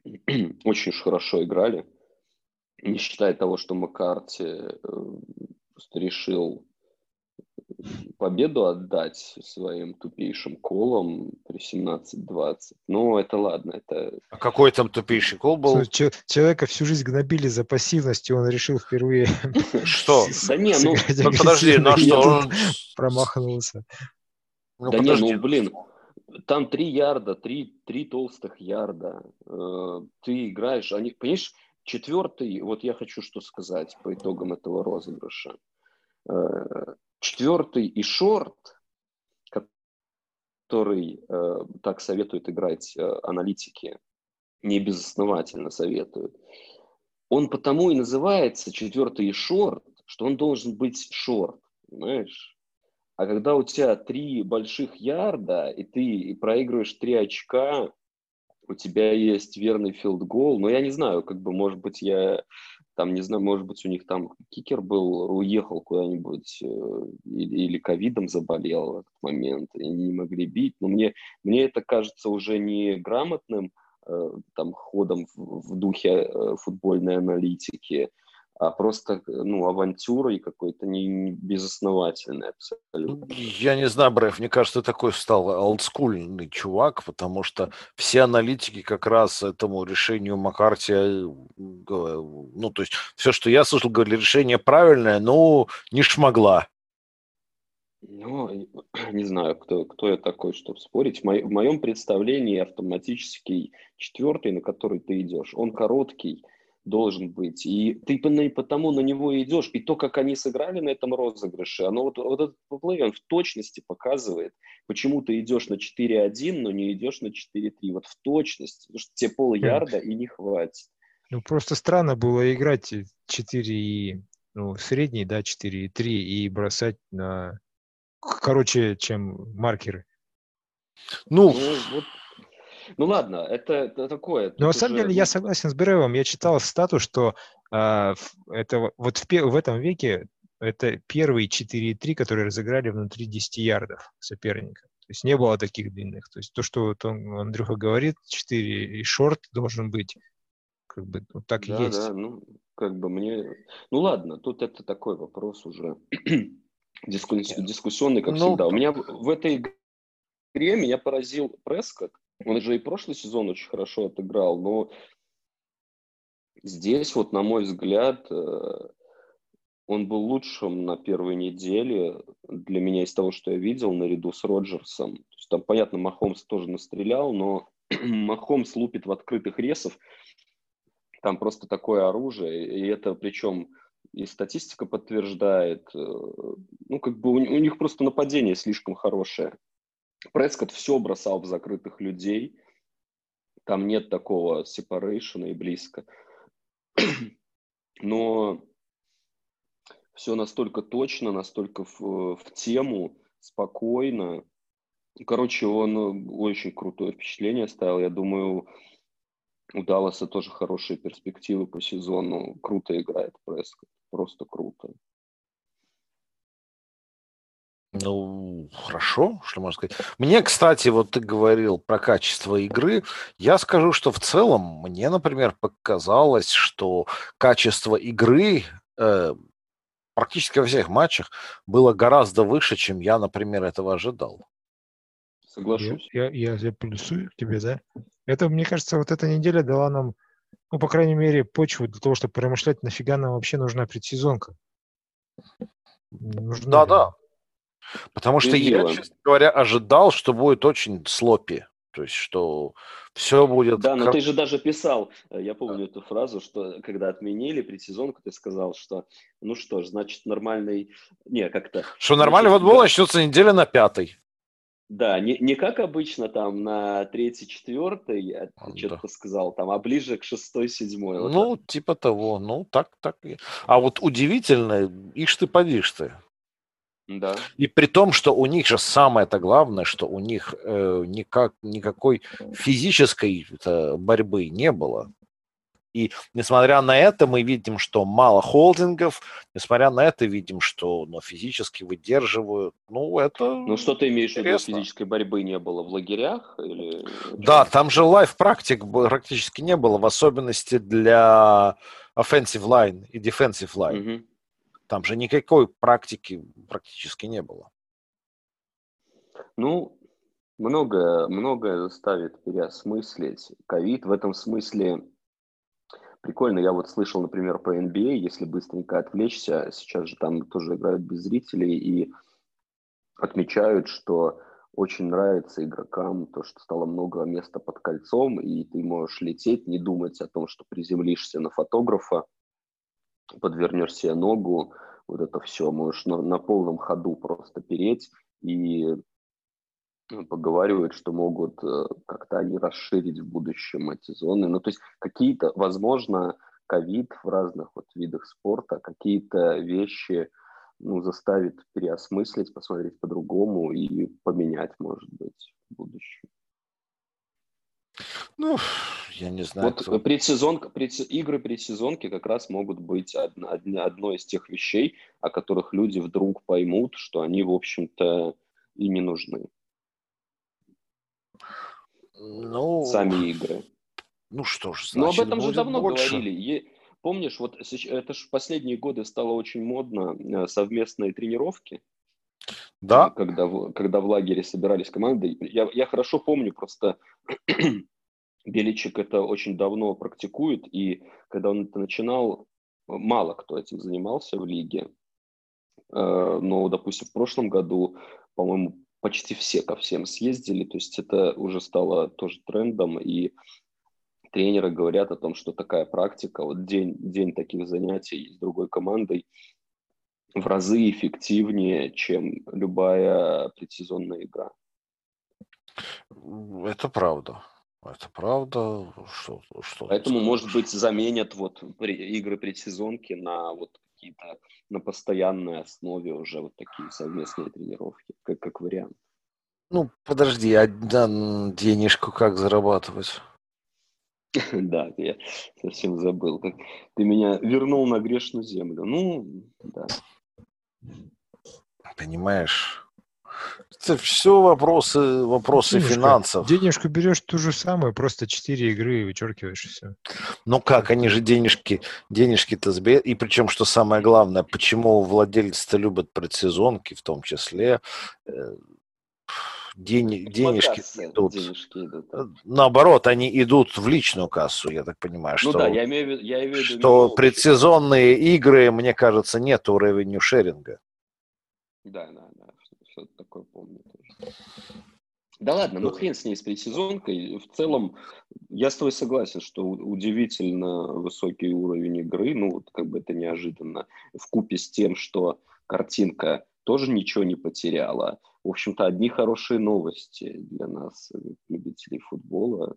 Speaker 3: очень уж хорошо играли. Не считая того, что Маккарти э, просто решил победу отдать своим тупейшим колом при 17-20. Ну, это ладно, это...
Speaker 2: А какой там тупейший кол был?
Speaker 4: Человека всю жизнь гнобили за пассивность, и он решил впервые...
Speaker 2: Что? Да не, ну... Подожди, ну что?
Speaker 4: Промахнулся.
Speaker 3: Да не, ну, блин, там три ярда, три, три толстых ярда. Э, ты играешь, они, понимаешь, четвертый, вот я хочу что сказать по итогам этого розыгрыша. Четвертый и шорт, который э, так советуют играть э, аналитики, не безосновательно советуют, он потому и называется четвертый шорт, что он должен быть шорт, понимаешь? А когда у тебя три больших ярда, и ты проигрываешь три очка, у тебя есть верный филд-гол, но я не знаю, как бы, может быть, я там, не знаю, может быть, у них там кикер был, уехал куда-нибудь э, или ковидом заболел в этот момент, и не могли бить. Но мне, мне это кажется уже не грамотным э, там, ходом в, в духе э, футбольной аналитики, а просто ну, авантюрой какой-то не, не безосновательной абсолютно.
Speaker 2: Я не знаю, Бреф, мне кажется, такой стал олдскульный чувак, потому что все аналитики как раз этому решению Маккарти, э, ну, то есть все, что я слышал, говорили, решение правильное, но не шмогла.
Speaker 3: Ну, не знаю, кто, кто я такой, чтобы спорить. В, мо- в моем представлении автоматический четвертый, на который ты идешь, он короткий, должен быть. И ты потому на него идешь. И то, как они сыграли на этом розыгрыше, оно вот, вот этот плей, он в точности показывает, почему ты идешь на 4-1, но не идешь на 4-3. Вот в точности. Потому что тебе пол ярда и не хватит.
Speaker 4: Ну, просто странно было играть 4 и, ну, средний, да, 4 и 3 и бросать на короче, чем маркеры.
Speaker 3: Ну, ну вот ну ладно, это, это такое.
Speaker 4: Но на самом уже... деле я согласен с Беревым. Я читал стату, что э, это вот в, в этом веке это первые 4-3, которые разыграли внутри 10 ярдов соперника. То есть не было таких длинных. То есть то, что вот он, Андрюха говорит, 4 и шорт должен быть, как бы вот так
Speaker 3: да,
Speaker 4: и есть.
Speaker 3: Да, ну, как бы мне... Ну ладно, тут это такой вопрос уже дискуссионный, дискуссионный как ну, всегда. У меня в этой игре меня поразил Прескотт, он же и прошлый сезон очень хорошо отыграл, но здесь вот, на мой взгляд, э, он был лучшим на первой неделе для меня из того, что я видел, наряду с Роджерсом. То есть, там, понятно, Махомс тоже настрелял, но Махомс лупит в открытых ресов. Там просто такое оружие, и это причем и статистика подтверждает. Э, ну, как бы у, у них просто нападение слишком хорошее. Прескотт все бросал в закрытых людей. Там нет такого сепарейшена и близко. Но все настолько точно, настолько в, в тему, спокойно. Короче, он очень крутое впечатление оставил. Я думаю, у Далласа тоже хорошие перспективы по сезону. Круто играет Прескотт. Просто круто.
Speaker 2: Ну, хорошо, что можно сказать. Мне, кстати, вот ты говорил про качество игры. Я скажу, что в целом мне, например, показалось, что качество игры э, практически во всех матчах было гораздо выше, чем я, например, этого ожидал.
Speaker 4: Соглашусь. Я, я, я плюсую к тебе, да? Это, мне кажется, вот эта неделя дала нам, ну, по крайней мере, почву для того, чтобы промышлять, нафига нам вообще нужна предсезонка.
Speaker 2: Нужна да, ли? да. Потому что я, честно говоря, ожидал, что будет очень слопи. То есть, что все будет...
Speaker 3: Да, но ты же даже писал, э, я помню эту фразу, что когда отменили предсезонку, ты сказал, что ну что ж, значит, нормальный... Не, как-то...
Speaker 2: Что нормальный футбол да. начнется неделя на пятой.
Speaker 3: Да, не, не как обычно там на третий, четвертый, я да. что-то сказал, там, а ближе к шестой, седьмой.
Speaker 2: Вот ну, так. типа того, ну, так, так. А вот удивительно, ишь ты, подишь ты.
Speaker 3: Да.
Speaker 2: И при том, что у них же самое-то главное, что у них э, никак, никакой физической э, борьбы не было. И несмотря на это, мы видим, что мало холдингов, несмотря на это, видим, что ну, физически выдерживают. Ну, это
Speaker 3: Ну, что ты имеешь в виду, физической борьбы не было в лагерях? Или...
Speaker 2: Да, там же лайф-практик практически не было, в особенности для offensive line и defensive line. Угу. Там же никакой практики практически не было.
Speaker 3: Ну, многое, многое заставит переосмыслить. Ковид в этом смысле прикольно. Я вот слышал, например, про NBA, если быстренько отвлечься, сейчас же там тоже играют без зрителей и отмечают, что очень нравится игрокам то, что стало много места под кольцом, и ты можешь лететь, не думать о том, что приземлишься на фотографа, подвернешь себе ногу, вот это все, можешь на, на полном ходу просто переть, и поговаривают, что могут э, как-то они расширить в будущем эти зоны. Ну, то есть какие-то, возможно, ковид в разных вот видах спорта, какие-то вещи ну, заставит переосмыслить, посмотреть по-другому и поменять, может быть, в будущем.
Speaker 2: Ну, я не знаю.
Speaker 3: Вот кто... предсезонка, пред, игры предсезонки как раз могут быть одно, одной из тех вещей, о которых люди вдруг поймут, что они, в общем-то, и не нужны.
Speaker 2: Ну,
Speaker 3: Сами игры.
Speaker 2: Ну что ж,
Speaker 3: значит, Но об этом же давно больше. говорили. Помнишь, вот это же последние годы стало очень модно э, совместные тренировки.
Speaker 2: Да.
Speaker 3: Когда, когда в лагере собирались команды. Я, я хорошо помню, просто Беличик это очень давно практикует, и когда он это начинал, мало кто этим занимался в лиге. Э, но, допустим, в прошлом году, по-моему, почти все ко всем съездили, то есть это уже стало тоже трендом, и тренеры говорят о том, что такая практика, вот день, день таких занятий с другой командой в разы эффективнее, чем любая предсезонная игра.
Speaker 2: Это правда. Это правда. Что, что
Speaker 3: Поэтому, может быть, заменят вот игры предсезонки на вот какие-то на постоянной основе уже вот такие совместные тренировки, как, как вариант.
Speaker 2: Ну, подожди, а денежку как зарабатывать?
Speaker 3: Да, я совсем забыл. Ты меня вернул на грешную землю. Ну, да.
Speaker 2: Понимаешь? Это все вопросы, вопросы Денежка. финансов.
Speaker 4: Денежку берешь ту же самую, просто 4 игры и вычеркиваешь и все.
Speaker 2: Ну как, они же денежки, денежки-то сбер... И причем, что самое главное, почему владельцы-то любят предсезонки в том числе, э, день, денежки идут. денежки идут. Э, наоборот, они идут в личную кассу, я так понимаю. Ну что,
Speaker 3: да, я имею, я имею в
Speaker 2: виду... Что предсезонные игры, мне кажется, нет ревеню шеринга.
Speaker 3: Да, да, да, что-то такое помню тоже. Да ладно, ну хрен с ней с предсезонкой. В целом, я с тобой согласен, что удивительно высокий уровень игры, ну вот как бы это неожиданно, в купе с тем, что картинка тоже ничего не потеряла. В общем-то, одни хорошие новости для нас, любителей футбола.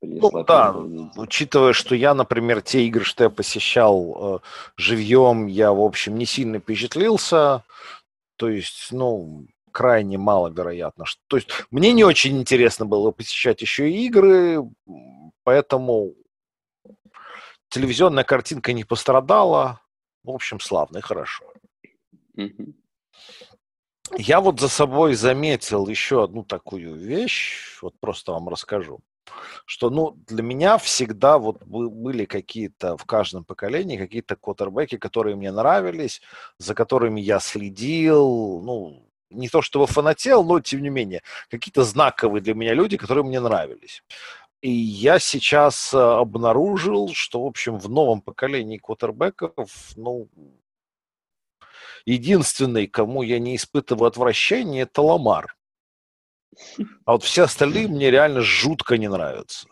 Speaker 2: Ну, да, учитывая, что я, например, те игры, что я посещал э, живьем, я, в общем, не сильно впечатлился. То есть, ну, крайне маловероятно. Что, то есть, мне не очень интересно было посещать еще и игры, поэтому телевизионная картинка не пострадала. В общем, славно и хорошо. Mm-hmm. Я вот за собой заметил еще одну такую вещь, вот просто вам расскажу, что, ну, для меня всегда вот были какие-то в каждом поколении какие-то квотербеки, которые мне нравились, за которыми я следил, ну, не то чтобы фанател, но тем не менее, какие-то знаковые для меня люди, которые мне нравились. И я сейчас э, обнаружил, что, в общем, в новом поколении квотербеков, ну, Единственный, кому я не испытываю отвращения, это Ламар. А вот все остальные мне реально жутко не нравятся.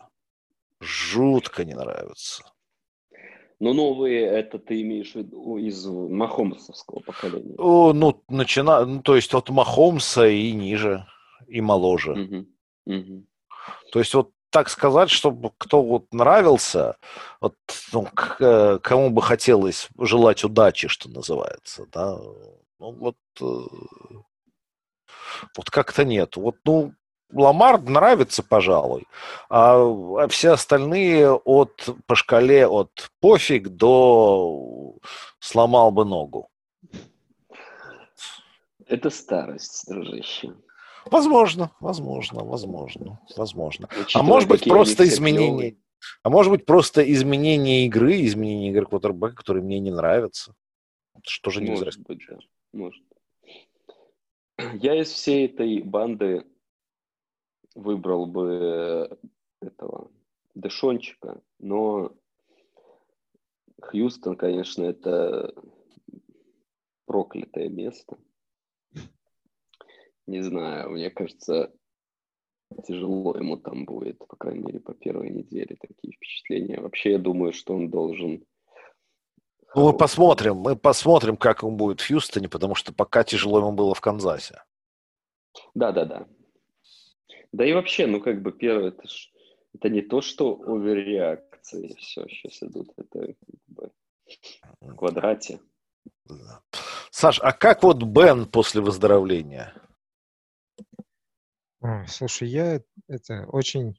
Speaker 2: Жутко не нравятся.
Speaker 3: Но новые, это ты имеешь в виду из Махомсовского поколения?
Speaker 2: О, ну, начина... ну, то есть от Махомса и ниже, и моложе. Угу. Угу. То есть вот так сказать, чтобы кто вот нравился, вот, ну, к, э, кому бы хотелось желать удачи, что называется, да, ну вот, э, вот как-то нет. Вот, ну, Ламар нравится, пожалуй, а, а все остальные от по шкале от пофиг до сломал бы ногу.
Speaker 3: Это старость, дружище.
Speaker 2: Возможно, возможно, возможно, возможно. Учитывая, а может быть просто изменение. А может быть просто изменение игры, изменение игры квотербека, которые мне не нравятся. Что же не
Speaker 3: Может быть, да. Может. Я из всей этой банды выбрал бы этого Дэшончика, но Хьюстон, конечно, это проклятое место. Не знаю, мне кажется, тяжело ему там будет, по крайней мере, по первой неделе такие впечатления. Вообще, я думаю, что он должен...
Speaker 2: Ну, мы посмотрим, мы посмотрим, как он будет в Хьюстоне, потому что пока тяжело ему было в Канзасе.
Speaker 3: Да-да-да. Да и вообще, ну как бы первое, это, ж, это не то, что оверреакции все сейчас идут, это как бы в квадрате.
Speaker 2: Саш, а как вот Бен после выздоровления?
Speaker 4: слушай, я это очень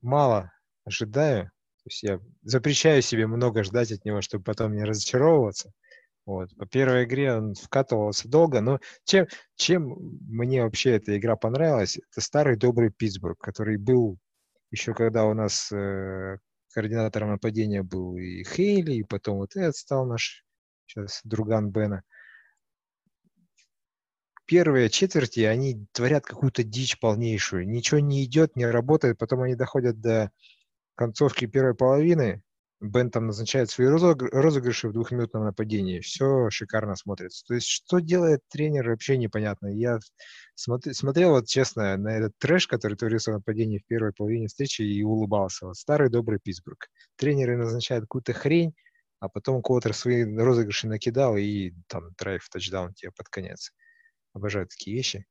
Speaker 4: мало ожидаю. То есть я запрещаю себе много ждать от него, чтобы потом не разочаровываться. Вот. По первой игре он вкатывался долго, но чем, чем мне вообще эта игра понравилась, это старый добрый Питтсбург, который был еще когда у нас э, координатором нападения был и Хейли, и потом вот этот стал наш сейчас друган Бена. Первые четверти, они творят какую-то дичь полнейшую. Ничего не идет, не работает, потом они доходят до концовки первой половины, Бен там назначает свои розыгрыши в двухминутном нападении. Все шикарно смотрится. То есть, что делает тренер, вообще непонятно. Я смотри, смотрел, вот честно, на этот трэш, который творился в нападении в первой половине встречи и улыбался. Вот старый добрый Питтсбург. Тренеры назначают какую-то хрень, а потом Квотер свои розыгрыши накидал и там драйв, тачдаун тебе под конец. Обожаю такие вещи.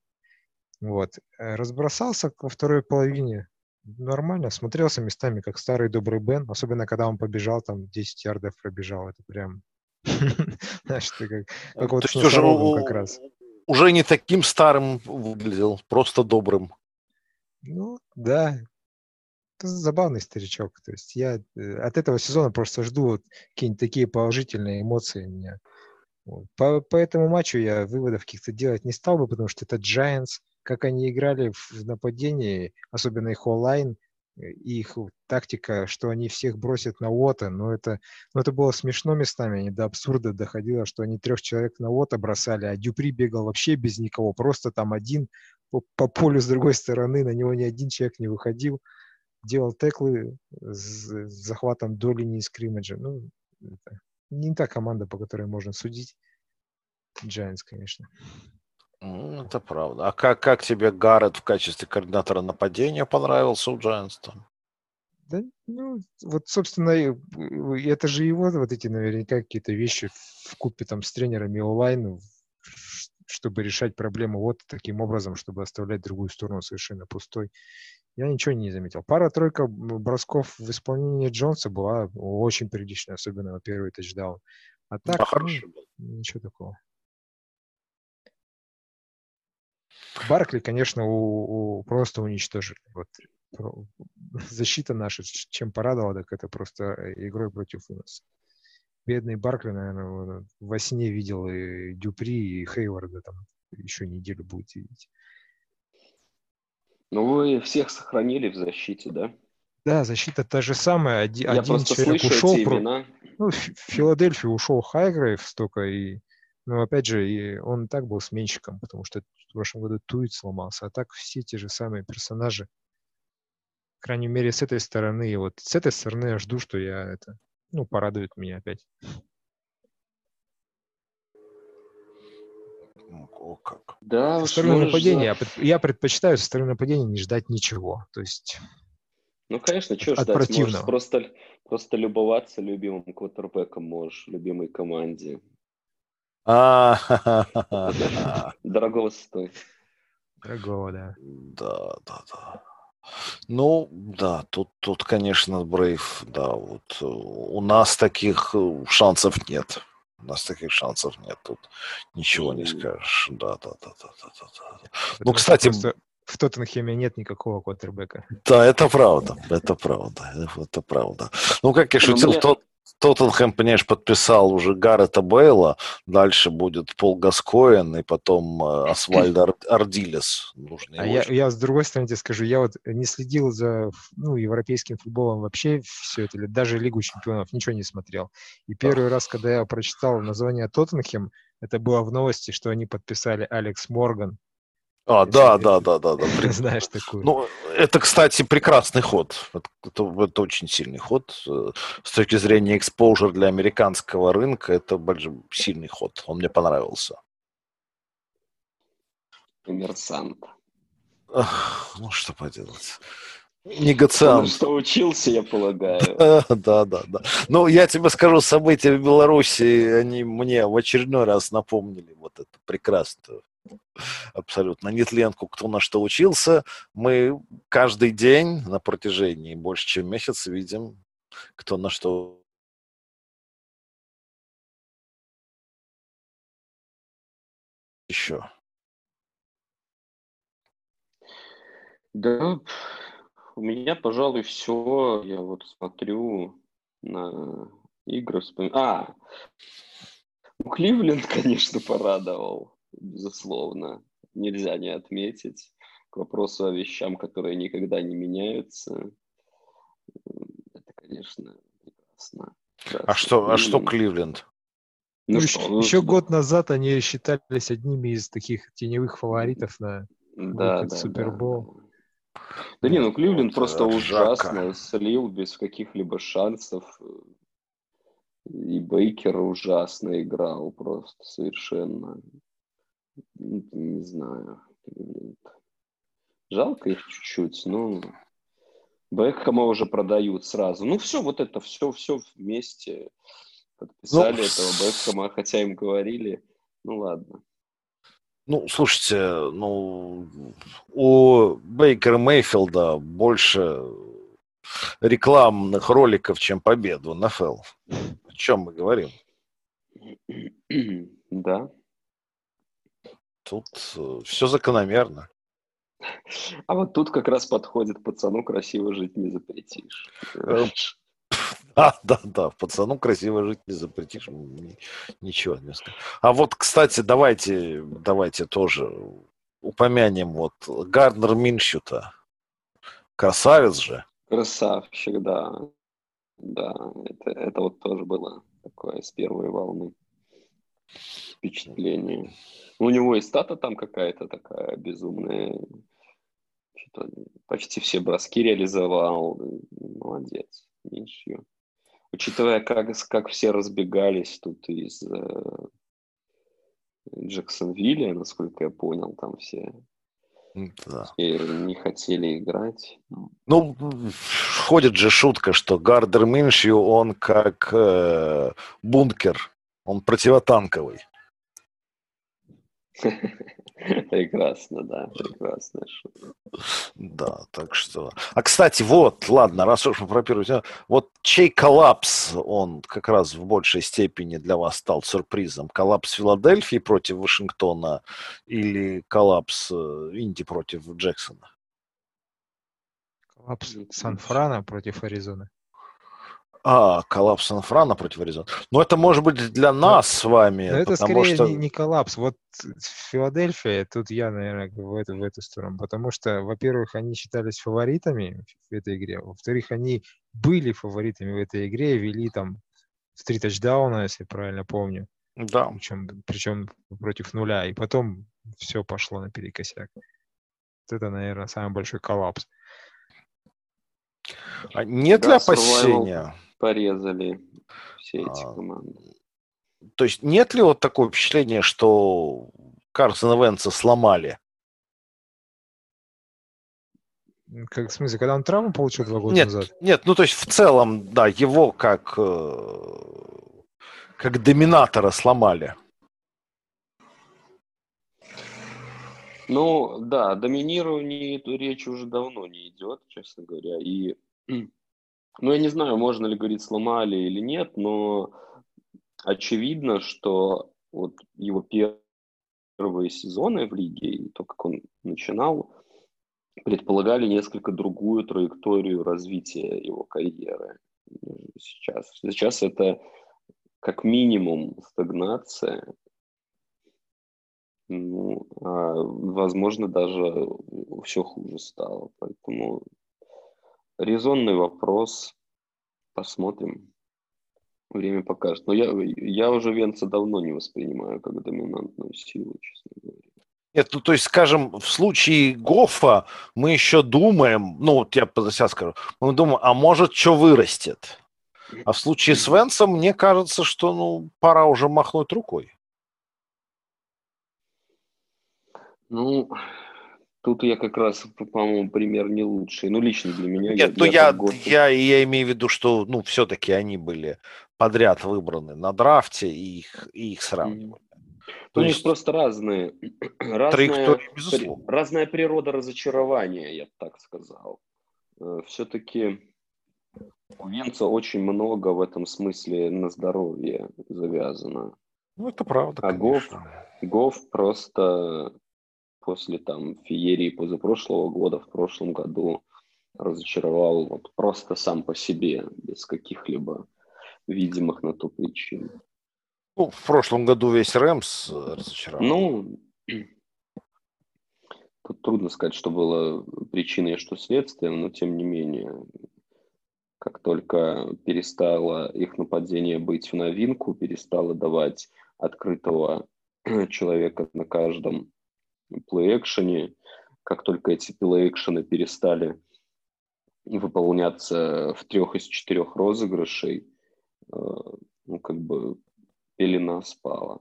Speaker 4: Вот. Э, разбросался во второй половине нормально, смотрелся местами, как старый добрый Бен, особенно когда он побежал, там 10 ярдов пробежал, это прям, знаешь, ты как, как вот с уже как раз.
Speaker 2: Уже не таким старым выглядел, просто добрым.
Speaker 4: Ну, да, забавный старичок. То есть я э, от этого сезона просто жду вот какие-нибудь такие положительные эмоции у меня. По, по этому матчу я выводов каких-то делать не стал бы, потому что это Giants, как они играли в нападении, особенно их онлайн, э, их тактика, что они всех бросят на Уота, но это, но это было смешно местами, они до абсурда доходило, что они трех человек на Уота бросали, а Дюпри бегал вообще без никого, просто там один по, по полю с другой стороны, на него ни один человек не выходил, делал теклы с, с захватом до линии скриммиджа. Ну, это не та команда, по которой можно судить. Giants, конечно.
Speaker 2: Это правда. А как, как тебе Гаррет в качестве координатора нападения понравился у Giants?
Speaker 4: Да, ну, вот, собственно, это же его вот эти наверняка какие-то вещи в купе там с тренерами онлайн, чтобы решать проблему вот таким образом, чтобы оставлять другую сторону совершенно пустой. Я ничего не заметил. Пара-тройка бросков в исполнении Джонса была очень приличная, особенно на первый тачдаун. А так, да, ну, ничего такого. Баркли, конечно, у, у, просто уничтожили. Вот. Защита наша, чем порадовала, так это просто э, игрой против нас. Бедный Баркли, наверное, во сне видел и Дюпри, и Хейварда там еще неделю будет видеть.
Speaker 3: Ну, вы всех сохранили в защите, да?
Speaker 4: Да, защита та же самая. Один, Я один человек ушел. Про... Ну, в Филадельфию ушел Хайгрейв столько, и но опять же, и он и так был сменщиком, потому что в прошлом году Туит сломался, а так все те же самые персонажи. По крайней мере, с этой стороны. И вот с этой стороны я жду, что я это, ну, порадует меня опять.
Speaker 2: О, как.
Speaker 4: Да, со стороны нападения за... я, предпочитаю со стороны нападения не ждать ничего. То есть
Speaker 3: ну, конечно, что ждать? Можешь просто, просто любоваться любимым квотербеком можешь, любимой команде.
Speaker 2: А,
Speaker 3: Дорогого стоит.
Speaker 4: Дорогого, да.
Speaker 2: Да, да, да. Ну, да, тут, тут, конечно, Брейв, да, вот у нас таких э, шансов нет. У нас таких шансов нет, тут ничего не скажешь. Да, да, да, да, да, да. да. Ну, кстати...
Speaker 4: В Тоттенхеме нет никакого квотербека.
Speaker 2: Да, это правда, это правда, это правда. Ну, как я ну, шутил, тот, Тоттенхэм, понимаешь, подписал уже Гаррета Бейла, дальше будет Пол Гаскоин и потом э, Асвальд Ардилес.
Speaker 4: А я, я с другой стороны тебе скажу, я вот не следил за ну, европейским футболом вообще все это, даже Лигу чемпионов, ничего не смотрел. И первый раз, когда я прочитал название Тоттенхэм, это было в новости, что они подписали Алекс Морган,
Speaker 2: а, да, да, да, да, да.
Speaker 4: Знаешь такую.
Speaker 2: Ну, это, кстати, прекрасный ход. Это, это, очень сильный ход. С точки зрения экспозер для американского рынка, это большой, сильный ход. Он мне понравился.
Speaker 3: Коммерсант.
Speaker 2: ну, что поделать. Негациант.
Speaker 3: что учился, я полагаю.
Speaker 2: Да, да, да. Ну, я тебе скажу, события в Беларуси, они мне в очередной раз напомнили вот эту прекрасную Абсолютно. Нетленку, кто на что учился, мы каждый день на протяжении больше, чем месяц видим, кто на что еще.
Speaker 3: Да, у меня, пожалуй, все. Я вот смотрю на игры. А, ну, Кливленд, конечно, порадовал, безусловно. Нельзя не отметить. К вопросу о вещам, которые никогда не меняются. Это, конечно, прекрасно.
Speaker 2: А что, а что Кливленд?
Speaker 4: Ну, ну, что, еще, ну, год назад они считались одними из таких теневых фаворитов на да, да, Супербол.
Speaker 3: Да. Да не, ну Кливленд вот, просто ужасно слил без каких-либо шансов. И Бейкер ужасно играл просто совершенно. Не знаю. Жалко их чуть-чуть, но Бекхэма уже продают сразу. Ну все, вот это все, все вместе подписали ну, этого Бекхэма, хотя им говорили. Ну ладно.
Speaker 2: Ну, слушайте, ну, у Бейкера Мейфилда больше рекламных роликов, чем победу на ФЛ. О чем мы говорим?
Speaker 3: Да.
Speaker 2: Тут э, все закономерно.
Speaker 3: А вот тут как раз подходит пацану красиво жить не запретишь.
Speaker 2: Э, да, да, да, пацану красиво жить не запретишь, ничего не скажу. А вот, кстати, давайте, давайте тоже упомянем вот Гарднер Миншюта. Красавец же.
Speaker 3: Красавчик, да. Да, это, это вот тоже было такое с первой волны впечатление. У него и стата там какая-то такая безумная. Почти все броски реализовал. Молодец, Миншью учитывая, как, как все разбегались тут из э, Джексонвилля, насколько я понял, там все да. И не хотели играть.
Speaker 2: Ну, ходит же шутка, что Гардер Миншью, он как э, бункер, он противотанковый.
Speaker 3: Прекрасно, да, прекрасно.
Speaker 2: Да, так что... А, кстати, вот, ладно, раз уж мы про первую вот чей коллапс, он как раз в большей степени для вас стал сюрпризом? Коллапс Филадельфии против Вашингтона или коллапс э, Инди против Джексона?
Speaker 4: Коллапс Сан-Франа против Аризоны.
Speaker 2: А, коллапс Сан-Франа против Аризоны. Но это может быть для нас но, с вами.
Speaker 4: Но это скорее что... не, не коллапс. Вот Филадельфия, тут я, наверное, в эту, в эту сторону. Потому что, во-первых, они считались фаворитами в этой игре. Во-вторых, они были фаворитами в этой игре, вели там в три тачдауна, если правильно помню.
Speaker 2: Да.
Speaker 4: Причем, причем против нуля. И потом все пошло наперекосяк. Вот это, наверное, самый большой коллапс.
Speaker 2: А нет да, ли опасения?
Speaker 3: Порезали все эти а, команды.
Speaker 2: То есть нет ли вот такого впечатления, что Карсона Венца сломали?
Speaker 4: Как, в смысле, когда он травму получил два года
Speaker 2: нет,
Speaker 4: назад?
Speaker 2: Нет, ну то есть в целом, да, его как, э, как доминатора сломали.
Speaker 3: Ну, да, о доминировании речь уже давно не идет, честно говоря. И ну, я не знаю, можно ли говорить сломали или нет, но очевидно, что вот его первые сезоны в лиге, и то, как он начинал, предполагали несколько другую траекторию развития его карьеры. Сейчас, сейчас это как минимум стагнация, ну, а, возможно, даже все хуже стало. Поэтому резонный вопрос. Посмотрим. Время покажет. Но я, я уже Венца давно не воспринимаю как доминантную силу, честно говоря.
Speaker 2: Нет, ну то есть, скажем, в случае Гофа мы еще думаем, ну вот я сейчас скажу, мы думаем, а может, что вырастет? А в случае с Венсом, мне кажется, что ну пора уже махнуть рукой.
Speaker 3: Ну, Тут я как раз, по-моему, пример не лучший. Ну, лично для меня.
Speaker 2: Нет, я, ну я, я, я, я имею в виду, что, ну, все-таки они были подряд выбраны на драфте, и их, и их сравнивали.
Speaker 3: То У есть... них просто разные, разная, разная природа разочарования, я бы так сказал. Э, Все-таки у Венца очень много в этом смысле на здоровье завязано.
Speaker 2: Ну, это правда,
Speaker 3: А Гоф, Гоф просто после там феерии позапрошлого года, в прошлом году разочаровал вот просто сам по себе, без каких-либо видимых на то причин.
Speaker 2: Ну, в прошлом году весь Рэмс разочаровал.
Speaker 3: Ну, тут трудно сказать, что было причиной, что следствием, но тем не менее, как только перестало их нападение быть в новинку, перестало давать открытого человека на каждом плей-экшене, как только эти плей-экшены перестали выполняться в трех из четырех розыгрышей, э, ну, как бы пелена спала.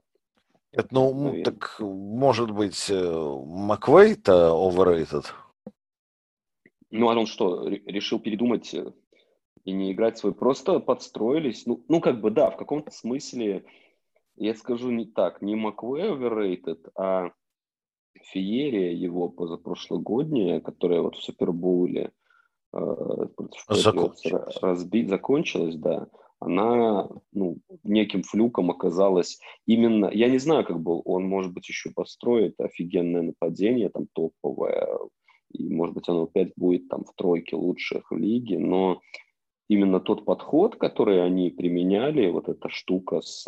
Speaker 2: Это, ну, Наверное. так может быть, э, Маквей-то overrated?
Speaker 3: Ну, а он что, решил передумать э, и не играть свой? Просто подстроились. Ну, ну как бы, да, в каком-то смысле, я скажу не так, не Маквей overrated, а Феерия его позапрошлогодняя, которая вот в Супербоуле э, закончилась. разбить, закончилась, да, она ну, неким флюком оказалась именно... Я не знаю, как был, он, может быть, еще построит офигенное нападение, там, топовое, и, может быть, оно опять будет там в тройке лучших в лиге, но именно тот подход, который они применяли, вот эта штука с...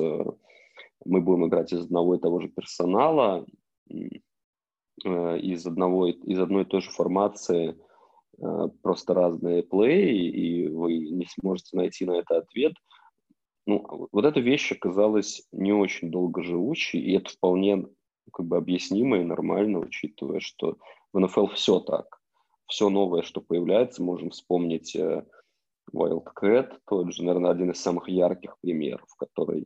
Speaker 3: Мы будем играть из одного и того же персонала, э, из, одного, из одной и той же формации – Э, просто разные плей, и вы не сможете найти на это ответ. Ну, вот эта вещь оказалась не очень долго живущей, и это вполне как бы объяснимо и нормально, учитывая, что в НФЛ все так. Все новое, что появляется, можем вспомнить э, Wildcat, тот же, наверное, один из самых ярких примеров, который э,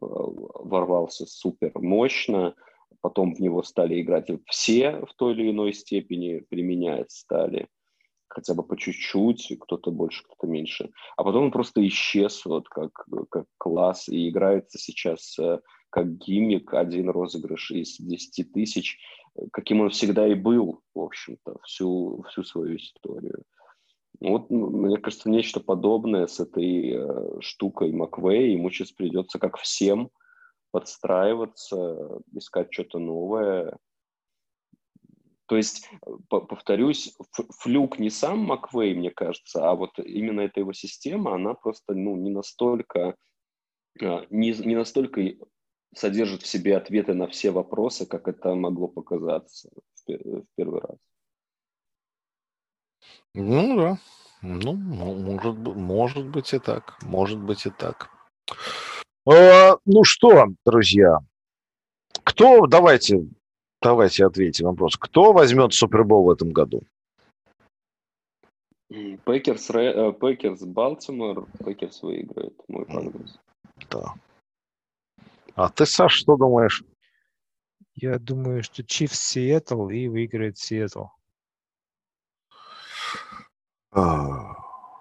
Speaker 3: ворвался супер мощно, потом в него стали играть все в той или иной степени, применять стали – хотя бы по чуть-чуть, кто-то больше, кто-то меньше. А потом он просто исчез вот как, как класс и играется сейчас э, как гиммик, один розыгрыш из 10 тысяч, каким он всегда и был, в общем-то, всю, всю свою историю. Вот, мне кажется, нечто подобное с этой э, штукой Маквей. Ему сейчас придется, как всем, подстраиваться, искать что-то новое, то есть, повторюсь, флюк не сам Маквей, мне кажется, а вот именно эта его система, она просто ну, не настолько а, не, не настолько содержит в себе ответы на все вопросы, как это могло показаться в, в первый раз.
Speaker 2: Ну да, ну может, может быть и так, может быть и так. А, ну что, друзья, кто, давайте Давайте ответим вопрос. Кто возьмет Супербол в этом году?
Speaker 3: Пекерс, Пекерс Балтимор, Пекерс выиграет, мой прогноз.
Speaker 2: Да. А ты, Саш, что думаешь?
Speaker 4: Я думаю, что Чифс, Сиэтл и выиграет Сиэтл.
Speaker 2: А,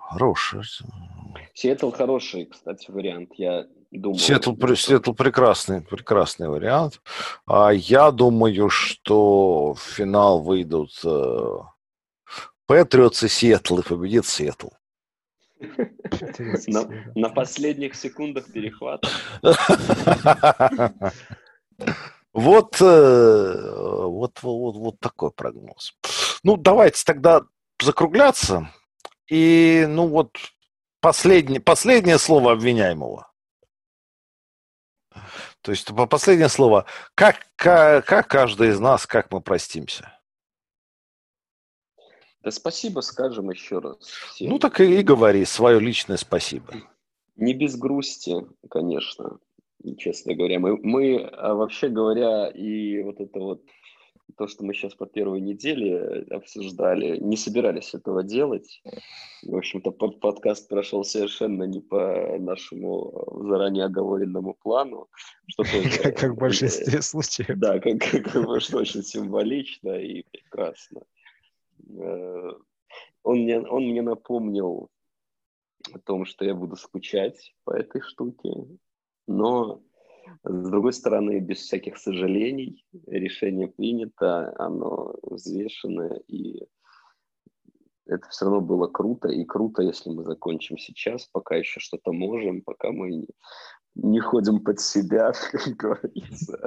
Speaker 2: хороший.
Speaker 3: Сиэтл хороший, кстати, вариант. Я думаю.
Speaker 2: Сиэтл, Сиэтл прекрасный, прекрасный вариант. А я думаю, что в финал выйдут э, Патриотс и Сиэтл, и победит Сиэтл.
Speaker 3: На, на последних секундах перехвата.
Speaker 2: Вот, э, вот, вот, вот такой прогноз. Ну, давайте тогда закругляться. И, ну вот, последнее, последнее слово обвиняемого. То есть последнее слово. Как, как, как каждый из нас, как мы простимся?
Speaker 3: Да спасибо скажем еще раз.
Speaker 2: Всем. Ну так и, и говори свое личное спасибо.
Speaker 3: Не без грусти, конечно, честно говоря. Мы, мы а вообще говоря, и вот это вот то, что мы сейчас по первой неделе обсуждали, не собирались этого делать. В общем-то, под подкаст прошел совершенно не по нашему заранее оговоренному плану.
Speaker 4: Что тоже, как в большинстве случаев.
Speaker 3: Да, как, как, что очень символично и прекрасно. Э, он мне, он мне напомнил о том, что я буду скучать по этой штуке, но С другой стороны, без всяких сожалений, решение принято, оно взвешенное, и это все равно было круто, и круто, если мы закончим сейчас, пока еще что-то можем, пока мы не, не ходим под себя, как говорится,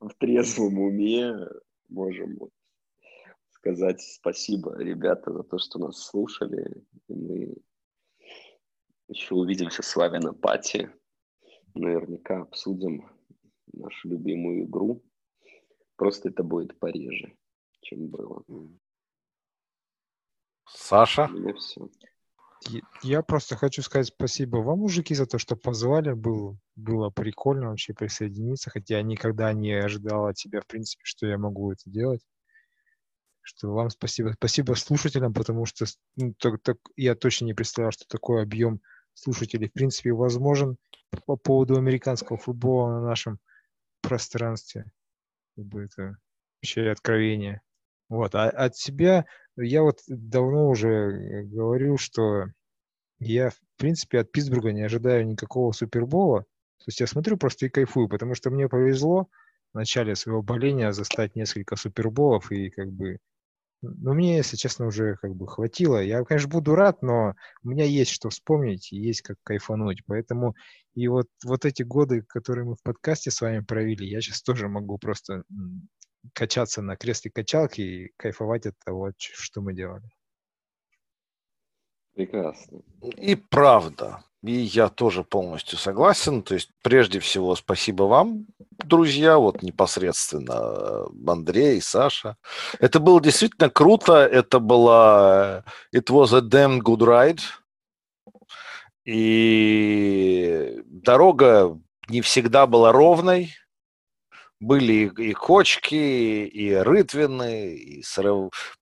Speaker 3: а в трезвом уме можем сказать спасибо, ребята, за то, что нас слушали. И мы еще увидимся с вами на пати. Наверняка обсудим нашу любимую игру. Просто это будет пореже, чем было.
Speaker 2: Саша?
Speaker 3: У меня все.
Speaker 4: Я просто хочу сказать спасибо вам, мужики, за то, что позвали. Был, было прикольно вообще присоединиться, хотя я никогда не ожидал от тебя, в принципе, что я могу это делать. Что вам спасибо. Спасибо слушателям, потому что ну, так, так, я точно не представлял, что такой объем слушателей в принципе возможен по поводу американского футбола на нашем пространстве. Как бы это вообще откровение. Вот. А от себя я вот давно уже говорю, что я, в принципе, от Питтсбурга не ожидаю никакого супербола. То есть я смотрю просто и кайфую, потому что мне повезло в начале своего боления застать несколько суперболов, и как бы ну, мне, если честно, уже как бы хватило. Я, конечно, буду рад, но у меня есть что вспомнить и есть как кайфануть. Поэтому и вот, вот эти годы, которые мы в подкасте с вами провели, я сейчас тоже могу просто качаться на кресле качалки и кайфовать от того, что мы делали.
Speaker 3: Прекрасно.
Speaker 2: И правда. И я тоже полностью согласен. То есть, прежде всего, спасибо вам, друзья, вот непосредственно э, Андрей, Саша. Это было действительно круто. Это была... It was a damn good ride. И дорога не всегда была ровной. Были и кочки, и рытвины, и срыв...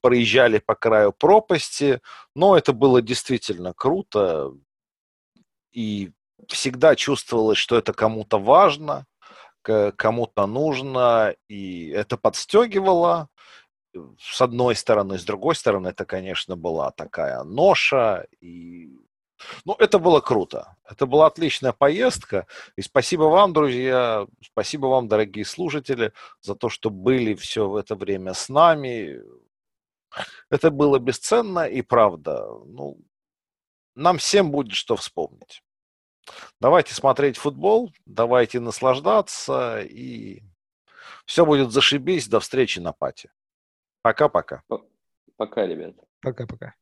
Speaker 2: проезжали по краю пропасти. Но это было действительно круто и всегда чувствовалось, что это кому-то важно, кому-то нужно, и это подстегивало. С одной стороны, с другой стороны, это, конечно, была такая ноша, и ну, это было круто. Это была отличная поездка. И спасибо вам, друзья, спасибо вам, дорогие слушатели, за то, что были все в это время с нами. Это было бесценно и правда. Ну, нам всем будет что вспомнить. Давайте смотреть футбол, давайте наслаждаться, и все будет зашибись. До встречи на пати. Пока-пока.
Speaker 3: Пока, ребят.
Speaker 4: Пока-пока.